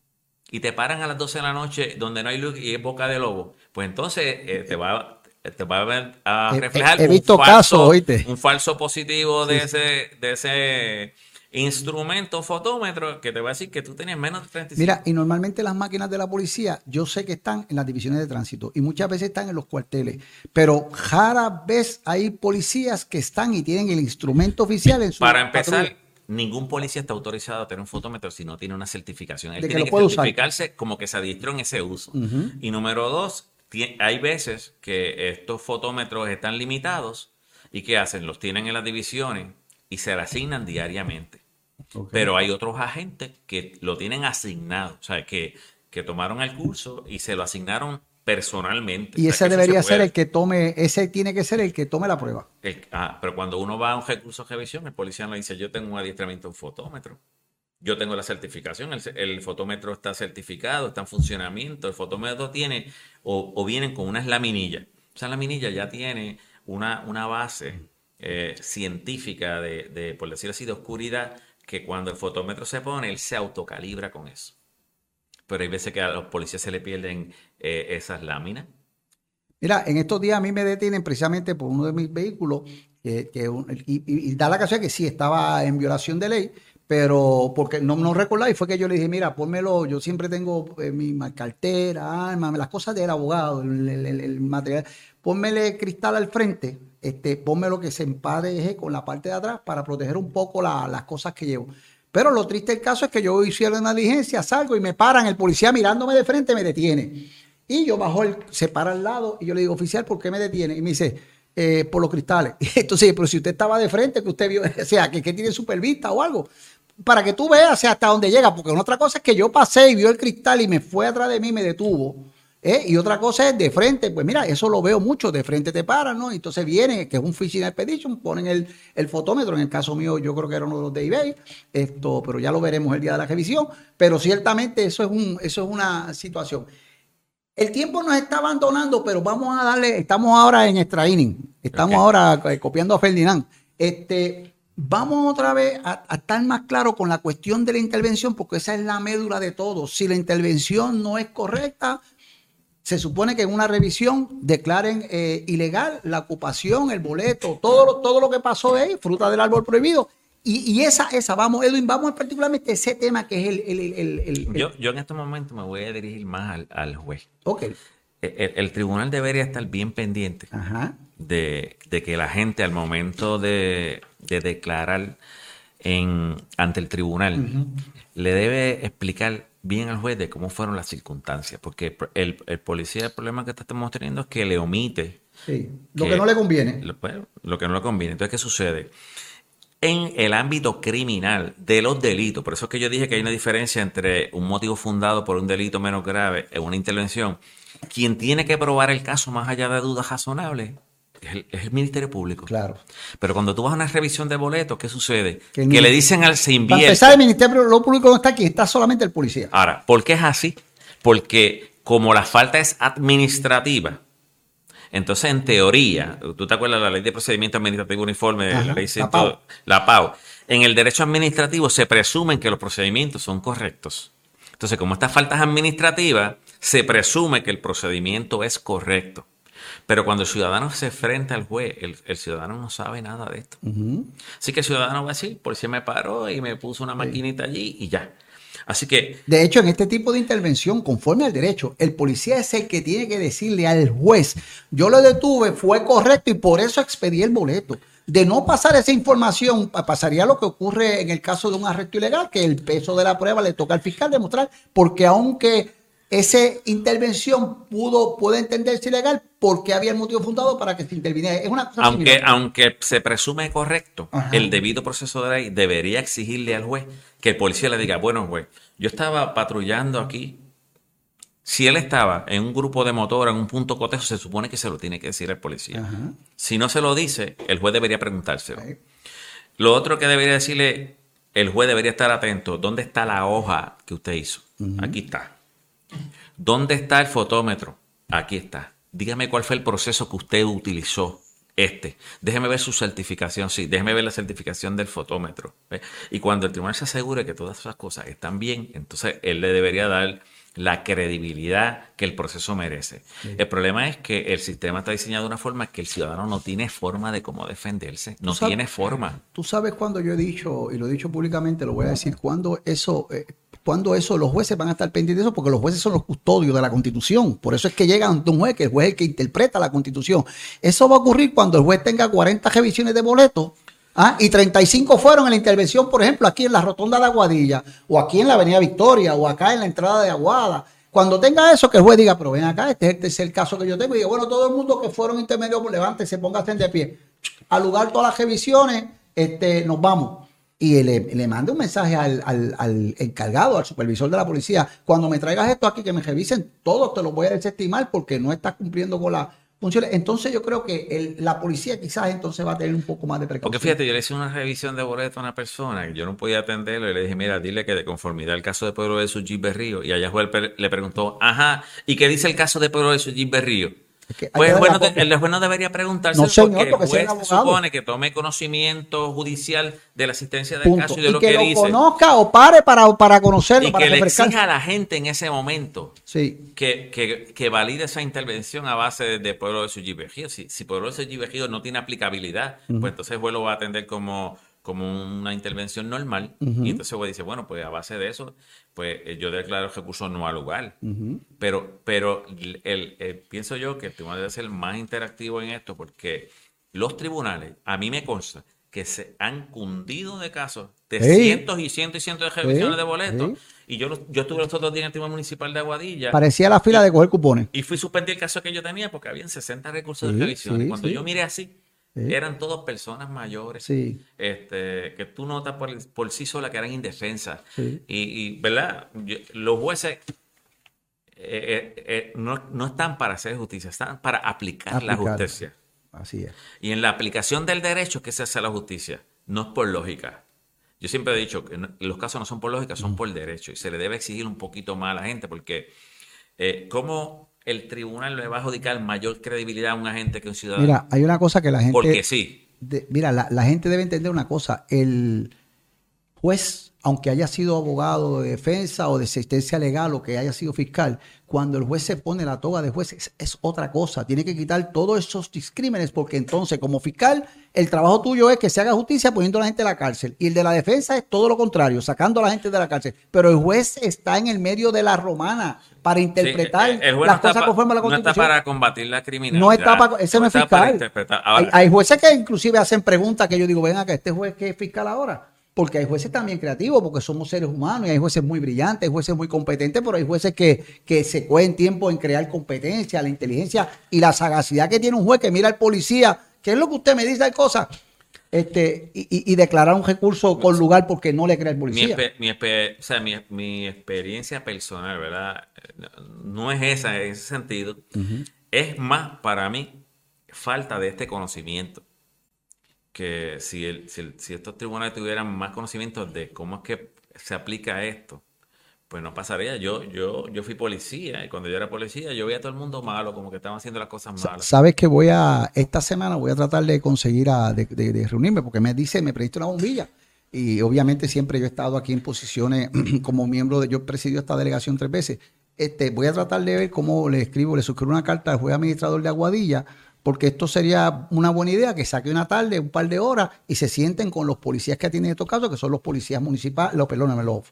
S2: y te paran a las 12 de la noche donde no hay luz y es boca de lobo, pues entonces eh, te va te va a reflejar
S1: he, visto un, falso, casos,
S2: un falso positivo de ese de ese instrumento fotómetro que te va a decir que tú tenías menos de 35.
S1: Mira, y normalmente las máquinas de la policía, yo sé que están en las divisiones de tránsito y muchas veces están en los cuarteles, pero rara vez hay policías que están y tienen el instrumento oficial en su
S2: Para empezar, ningún policía está autorizado a tener un fotómetro si no tiene una certificación. Él tiene que, certificarse como que se adiestró en ese uso. Y número dos, hay veces que estos fotómetros están limitados y ¿qué hacen? Los tienen en las divisiones y se le asignan diariamente. Pero hay otros agentes que lo tienen asignado, o sea, que, que tomaron el curso y se lo asignaron personalmente.
S1: Y ese debería ser el que tome, ese tiene que ser el que tome la prueba.
S2: ah, pero cuando uno va a un recurso de revisión, el policía le dice, yo tengo un adiestramiento en fotómetro. Yo tengo la certificación, el, fotómetro está certificado, está en funcionamiento, el fotómetro tiene, o, vienen con unas laminillas. O sea, la laminilla ya tiene una, una base eh, científica de, de, por decirlo así, de oscuridad, que cuando el fotómetro se pone, él se autocalibra con eso pero hay veces que a los policías se le pierden eh, esas láminas.
S1: Mira, en estos días a mí me detienen precisamente por uno de mis vehículos, que, y, da la casualidad que sí, estaba en violación de ley, pero porque no, no y fue que yo le dije, mira, pónmelo, yo siempre tengo eh, mi cartera, las cosas del abogado, el, material, pónmele cristal al frente, este, pónmelo que se empareje con la parte de atrás para proteger un poco las cosas que llevo. Pero lo triste del caso es que yo hiciera una diligencia, salgo y me paran, el policía mirándome de frente me detiene. Y yo bajo, el, se para al lado y yo le digo, oficial, ¿por qué me detiene? Y me dice, eh, por los cristales. Entonces, pero si usted estaba de frente, que usted vio, o sea, que, que tiene supervista o algo, para que tú veas hasta dónde llega, porque una otra cosa es que yo pasé y vio el cristal y me fue atrás de mí y me detuvo. ¿Eh? Y otra cosa es de frente, pues mira, eso lo veo mucho, de frente te paran, ¿no? Entonces viene, que es un fishing expedition, ponen el, fotómetro, en el caso mío yo creo que era uno de los de eBay, esto, pero ya lo veremos el día de la revisión, pero ciertamente eso es, un, eso es una situación. El tiempo nos está abandonando, pero vamos a darle, estamos ahora en extra inning, estamos ahora eh, copiando a Ferdinand. Este, vamos otra vez a, a, estar más claro con la cuestión de la intervención, porque esa es la médula de todo. Si la intervención no es correcta, se supone que en una revisión declaren eh, ilegal la ocupación, el boleto, todo lo, todo lo que pasó ahí, fruta del árbol prohibido. Y, esa, esa, vamos, Edwin, vamos particularmente a ese tema que es el...
S2: yo, yo, en este momento me voy a dirigir más al, juez.
S1: Ok.
S2: El, tribunal debería estar bien pendiente De, que la gente al momento de, declarar en, ante el tribunal le debe explicar bien al juez de cómo fueron las circunstancias, porque el, policía, el problema que estamos teniendo es que le omite.
S1: Sí, lo que, no le conviene.
S2: Lo, pues, lo, que no le conviene. Entonces, ¿qué sucede? En el ámbito criminal de los delitos, por eso es que yo dije que hay una diferencia entre un motivo fundado por un delito menos grave en una intervención, quien tiene que probar el caso más allá de dudas razonables es el, Ministerio Público.
S1: Claro.
S2: Pero cuando tú vas a una revisión de boletos, ¿qué sucede? Que, le dicen al se invierte.
S1: Para empezar, el Ministerio Público no está aquí, está solamente el policía.
S2: Ahora, ¿por qué es así? Porque como la falta es administrativa, Entonces, en teoría, ¿tú te acuerdas de la ley de procedimiento administrativo uniforme, de la
S1: Ajá,
S2: ley
S1: la
S2: 100
S1: PAU.
S2: la PAU? En el derecho administrativo se presumen que los procedimientos son correctos. Entonces, como estas faltas administrativas, se presume que el procedimiento es correcto. Pero cuando el ciudadano se enfrenta al juez, el, el ciudadano no sabe nada de esto. Así que el ciudadano va a decir, policía me paró y me puso una maquinita allí y ya. Así que
S1: De hecho, en este tipo de intervención, conforme al derecho, el policía es el que tiene que decirle al juez, yo lo detuve, fue correcto y por eso expedí el boleto. De no pasar esa información, pa- pasaría lo que ocurre en el caso de un arresto ilegal, que el peso de la prueba le toca al fiscal demostrar, porque aunque esa intervención pudo, puede entenderse ilegal, porque había el motivo fundado para que se interviniera. Es una cosa
S2: aunque,
S1: similar.
S2: aunque se presume correcto,
S1: Ajá.
S2: el debido proceso de ley debería exigirle al juez que el policía le diga, bueno juez, yo estaba patrullando aquí. Si él estaba en un grupo de motor, en un punto cotejo, se supone que se lo tiene que decir al policía.
S1: Ajá.
S2: Si no se lo dice, el juez debería preguntárselo. Lo otro que debería decirle, el juez debería estar atento. ¿Dónde está la hoja que usted hizo? Aquí está. ¿Dónde está el fotómetro? Aquí está. Dígame cuál fue el proceso que usted utilizó. Este. Déjeme ver su certificación. Sí, déjeme ver la certificación del fotómetro. ¿Ve? Y cuando el tribunal se asegure que todas esas cosas están bien, entonces él le debería dar la credibilidad que el proceso merece. El problema es que el sistema está diseñado de una forma que el ciudadano no tiene forma de cómo defenderse. No
S1: sabes-
S2: tiene forma.
S1: Tú sabes cuando yo he dicho, y lo he dicho públicamente, lo voy a decir, cuando eso, eh, cuando eso, los jueces van a estar pendientes de eso, porque los jueces son los custodios de la constitución. Por eso es que llegan ante un juez, que el juez es el que interpreta la constitución. Eso va a ocurrir cuando el juez tenga 40 revisiones de boletos. ¿ah? Y 35 fueron en la intervención, por ejemplo, aquí en la rotonda de Aguadilla, o aquí en la Avenida Victoria, o acá en la entrada de Aguada. Cuando tenga eso, que el juez diga, pero ven acá, este es el tercer caso que yo tengo. Y diga, bueno, todo el mundo que fueron intermedios, levántese, póngase de pie. Al lugar todas las revisiones, este, nos vamos. Y le, le manda un mensaje al, al- al encargado, al supervisor de la policía. Cuando me traigas esto aquí, que me revisen todos, te lo voy a desestimar porque no estás cumpliendo con las funciones. Entonces yo creo que el- la policía quizás entonces va a tener un poco más de precaución.
S2: Porque fíjate, yo le hice una revisión de boleto a una persona que yo no podía atenderlo y le dije, mira, dile que de conformidad al caso de Pedro de Suji Berrío. Y allá fue el le preguntó, ajá, ¿y qué dice el caso de Pedro de Suji Berrío?
S1: Es que hay
S2: Pues bueno, el juez no debería preguntarse
S1: No, señor,
S2: porque el
S1: porque
S2: juez se supone que tome conocimiento judicial de la asistencia del
S1: Punto.
S2: caso y de
S1: Y
S2: lo
S1: que,
S2: que,
S1: lo
S2: dice.
S1: conozca o pare para, para conocerlo,
S2: Y
S1: para
S2: que le exija a la gente en ese momento
S1: Sí.
S2: que, que, que valide esa intervención a base de, de Pueblo de Suji Berrío. Si, si Pueblo de Suji Berrío no tiene aplicabilidad, pues entonces el juez lo va a atender como, como una intervención normal. Y entonces el juez dice, bueno, pues a base de eso, pues eh, yo declaro el recurso no al lugar. Pero, pero el, el- el- pienso yo que el tribunal debe ser más interactivo en esto porque los tribunales, a mí me consta que se han cundido de casos de cientos y cientos y cientos de
S1: Sí,
S2: de boletos. Y yo, yo estuve los otros días en el Tribunal Municipal de Aguadilla.
S1: Parecía la fila de coger cupones.
S2: Y fui suspendí el caso que yo tenía porque habían 60 recursos
S1: Sí,
S2: de revisión.
S1: sí,
S2: Cuando
S1: sí.
S2: yo miré así,
S1: Sí.
S2: eran todos personas mayores.
S1: Sí.
S2: Este, que tú notas por, por sí sola que eran indefensas.
S1: Sí.
S2: Y, y, ¿verdad? Yo- los jueces eh, eh, eh, no, no están para hacer justicia, están para aplicar, la justicia.
S1: Así es.
S2: Y en la aplicación del derecho es que se hace la justicia, no es por lógica. Yo siempre he dicho que no- los casos no son por lógica, son por derecho. Y se le debe exigir un poquito más a la gente, porque ¿cómo el tribunal le va a adjudicar mayor credibilidad a un agente que a un ciudadano?
S1: Mira, hay una cosa que la gente.
S2: porque sí.
S1: de- mira, la, la gente debe entender una cosa. El juez, aunque haya sido abogado de defensa o de asistencia legal o que haya sido fiscal, cuando el juez se pone la toga de juez es, es otra cosa. Tiene que quitar todos esos discrímenes porque entonces como fiscal el trabajo tuyo es que se haga justicia poniendo a la gente en la cárcel. Y el de la defensa es todo lo contrario, sacando a la gente de la cárcel. Pero el juez está en el medio de la romana para interpretar
S2: Sí, eh, el juez
S1: las
S2: no
S1: cosas conforme a la
S2: No está
S1: Constitución.
S2: para combatir la criminalidad.
S1: No está para, ese no es fiscal. Hay, hay jueces que inclusive hacen preguntas que yo digo, ven acá, este juez que es fiscal ahora. Porque hay jueces también creativos, porque somos seres humanos, y hay jueces muy brillantes, hay jueces muy competentes, pero hay jueces que, que se cogen tiempo en crear competencia, la inteligencia y la sagacidad que tiene un juez que mira al policía, ¿qué es lo que usted me dice de cosas? Este, y, y- declarar un recurso con lugar porque no le cree el policía.
S2: mi o sea, mi, mi experiencia personal, ¿verdad? No es esa en ese sentido. Es más para mí falta de este conocimiento. Que si, el- si, el- si estos tribunales tuvieran más conocimiento de cómo es que se aplica esto, pues no pasaría. Yo, yo, yo fui policía y cuando yo era policía yo veía a todo el mundo malo, como que estaban haciendo las cosas malas.
S1: Sabes que voy a, esta semana voy a tratar de conseguir, a, de, de, reunirme, porque me dice, me prediste una bombilla. Y obviamente siempre yo he estado aquí en posiciones como miembro de, yo he presidido esta delegación tres veces. Este, voy a tratar de ver cómo le escribo, le suscribo una carta al juez administrador de Aguadilla, porque esto sería una buena idea, que saque una tarde, un par de horas, y se sienten con los policías que tienen estos casos, que son los policías municipales, los, perdóname, los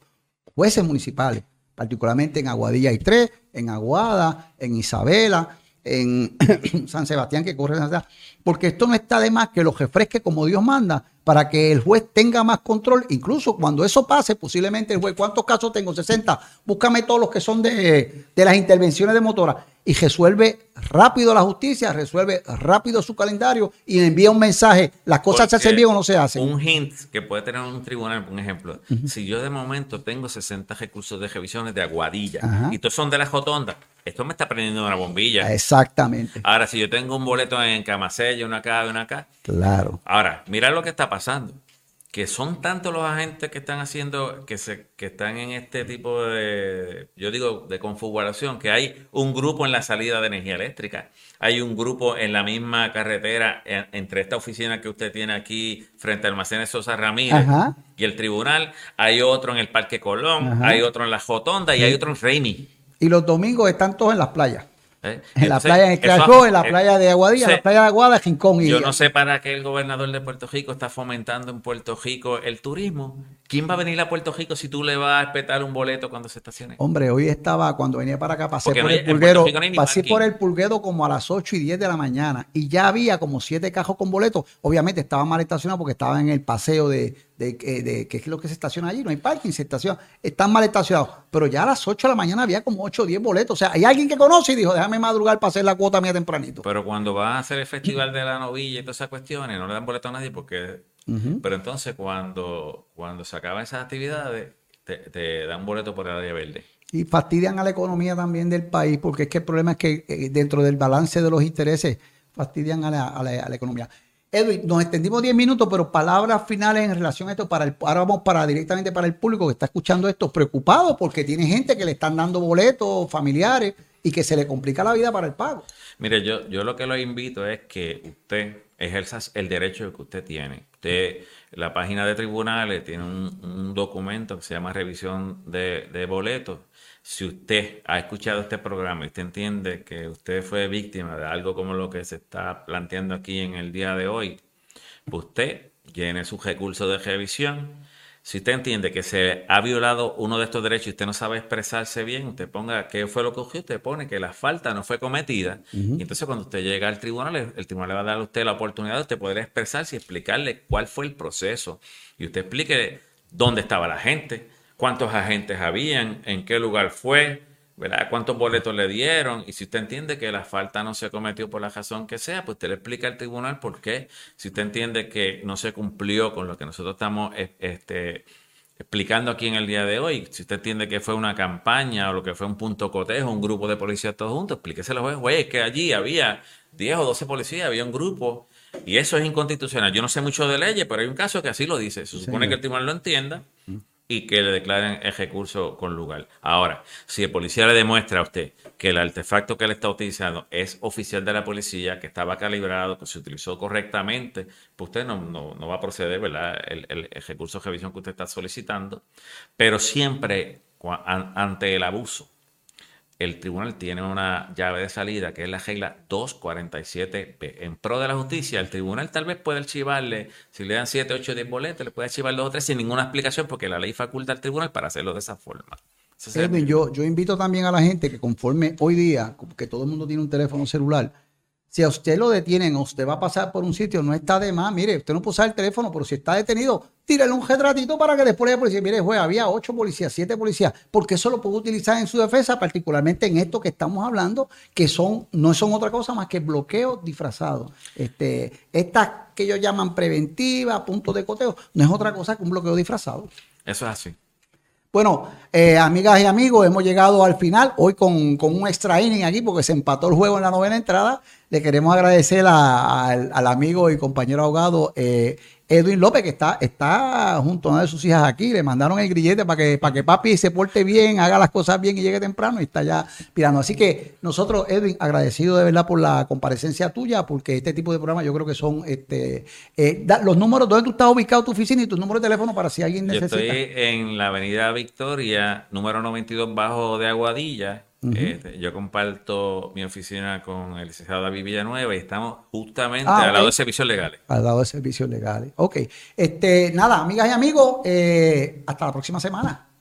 S1: jueces municipales, particularmente en Aguadilla hay tres, en Aguada, en Isabela, en San Sebastián que corre porque esto no está de más que lo refresque como Dios manda para que el juez tenga más control, incluso cuando eso pase, posiblemente el juez, ¿cuántos casos tengo? 60, búscame todos los que son de, de las intervenciones de motora y resuelve rápido la justicia, resuelve rápido su calendario y envía un mensaje. Las cosas se hacen bien o no se hacen.
S2: Un hint que puede tener un tribunal, un ejemplo. Si yo de momento tengo 60 recursos de revisiones de aguadilla y todos son de la jotonda, esto me está prendiendo una bombilla.
S1: Exactamente.
S2: Ahora, si yo tengo un boleto en Camasella, una acá, una acá.
S1: Claro.
S2: Ahora, mira lo que está pasando que son tantos los agentes que están haciendo, que se, que están en este tipo de, yo digo, de configuración, que hay un grupo en la salida de energía eléctrica, hay un grupo en la misma carretera entre esta oficina que usted tiene aquí frente a Almacenes Sosa Ramírez y el tribunal, hay otro en el Parque Colón, hay otro en la Jotonda y hay otro en Reini.
S1: Y los domingos están todos en las playas. ¿Eh? En la playa de Crashó, en la playa de Aguadilla, en la playa de Aguada, Rincón.
S2: Y yo no sé para qué el gobernador de Puerto Rico está fomentando en Puerto Rico el turismo. ¿Quién va a venir a Puerto Rico si tú le vas a espetar un boleto cuando se estacione?
S1: Hombre, hoy estaba, cuando venía para acá, pasé por el pulguero, pasé por el pulguero como a las 8 y 10 de la mañana y ya había como siete cajos con boletos. Obviamente estaba mal estacionado porque estaba en el paseo de, de, de, qué es lo que se estaciona allí, no hay parking, se estaciona, están mal estacionados. Pero ya a las 8 de la mañana había como 8 o 10 boletos. O sea, hay alguien que conoce y dijo, déjame madrugar para hacer la cuota mía tempranito.
S2: Pero cuando va a hacer el festival de la novilla y todas esas cuestiones, no le dan boleto a nadie porque... Pero entonces cuando, cuando se acaban esas actividades, te, dan boleto por el área verde.
S1: Y fastidian a la economía también del país, porque es que el problema es que eh, dentro del balance de los intereses, fastidian a la, a la economía. Edwin, nos extendimos 10 minutos, pero palabras finales en relación a esto. Para el, ahora vamos para directamente para el público que está escuchando esto, preocupado porque tiene gente que le están dando boletos familiares y que se le complica la vida para el pago.
S2: Mire, yo, yo lo que lo invito es que usted ejerza el derecho que usted tiene. Usted, la página de tribunales tiene un, documento que se llama revisión de, boletos si usted ha escuchado este programa y usted entiende que usted fue víctima de algo como lo que se está planteando aquí en el día de hoy, pues usted llene su recurso de revisión. Si usted entiende que se ha violado uno de estos derechos y usted no sabe expresarse bien, usted ponga qué fue lo que ocurrió, usted pone que la falta no fue cometida. Y entonces cuando usted llega al tribunal, el, tribunal le va a dar a usted la oportunidad de usted poder expresarse y explicarle cuál fue el proceso. Y usted explique dónde estaba la gente, cuántos agentes habían, en qué lugar fue, ¿verdad? cuántos boletos le dieron. Y si usted entiende que la falta no se cometió por la razón que sea, pues usted le explica al tribunal por qué. Si usted entiende que no se cumplió con lo que nosotros estamos eh, este, explicando aquí en el día de hoy, si usted entiende que fue una campaña o lo que fue un punto cotejo, un grupo de policías todos juntos, explíqueselo, güey, es que allí había 10 o 12 policías, había un grupo. Y eso es inconstitucional. Yo no sé mucho de leyes, pero hay un caso que así lo dice. Se supone que el tribunal lo entienda y que le declaren el recurso con lugar. Ahora, si el policía le demuestra a usted que el artefacto que le está utilizando es oficial de la policía, que estaba calibrado, que se utilizó correctamente, pues usted no, no, va a proceder, ¿verdad? El, el, recurso de revisión que usted está solicitando, pero siempre ante el abuso el tribunal tiene una llave de salida que es la regla 247P. En pro de la justicia, el tribunal tal vez puede archivarle, si le dan 7, 8, 10 boletos, le puede archivar 2 o 3 sin ninguna explicación porque la ley faculta al tribunal para hacerlo de esa forma.
S1: yo, yo invito también a la gente que conforme hoy día, que todo el mundo tiene un teléfono celular, si a usted lo detienen o usted va a pasar por un sitio, no está de más. Mire, usted no puede usar el teléfono, pero si está detenido, tírale un retratito para que después la policía, mire, juez, había ocho policías, siete policías, porque eso lo puede utilizar en su defensa, particularmente en esto que estamos hablando, que son, no son otra cosa más que bloqueos disfrazados. Este, estas que ellos llaman preventiva, puntos de coteo, no es otra cosa que un bloqueo disfrazado.
S2: Eso es así.
S1: Bueno, eh, amigas y amigos, hemos llegado al final, hoy con, un extra inning aquí porque se empató el juego en la novena entrada. Le queremos agradecer al amigo y compañero abogado eh, Edwin López, que está, está junto a una de sus hijas aquí, le mandaron el grillete para que, para que papi se porte bien, haga las cosas bien y llegue temprano y está ya pirando. Así que nosotros, Edwin, agradecido de verdad por la comparecencia tuya, porque este tipo de programas yo creo que son este eh, los números, ¿dónde tú estás ubicado tu oficina y tu número de teléfono para si alguien necesita?
S2: Yo estoy en la avenida Victoria, número 92 bajo de Aguadilla este, yo comparto mi oficina con el licenciado David Villanueva y estamos justamente ah, al lado de servicios legales.
S1: Al lado de servicios legales. Ok. Este, nada, amigas y amigos, eh, hasta la próxima semana.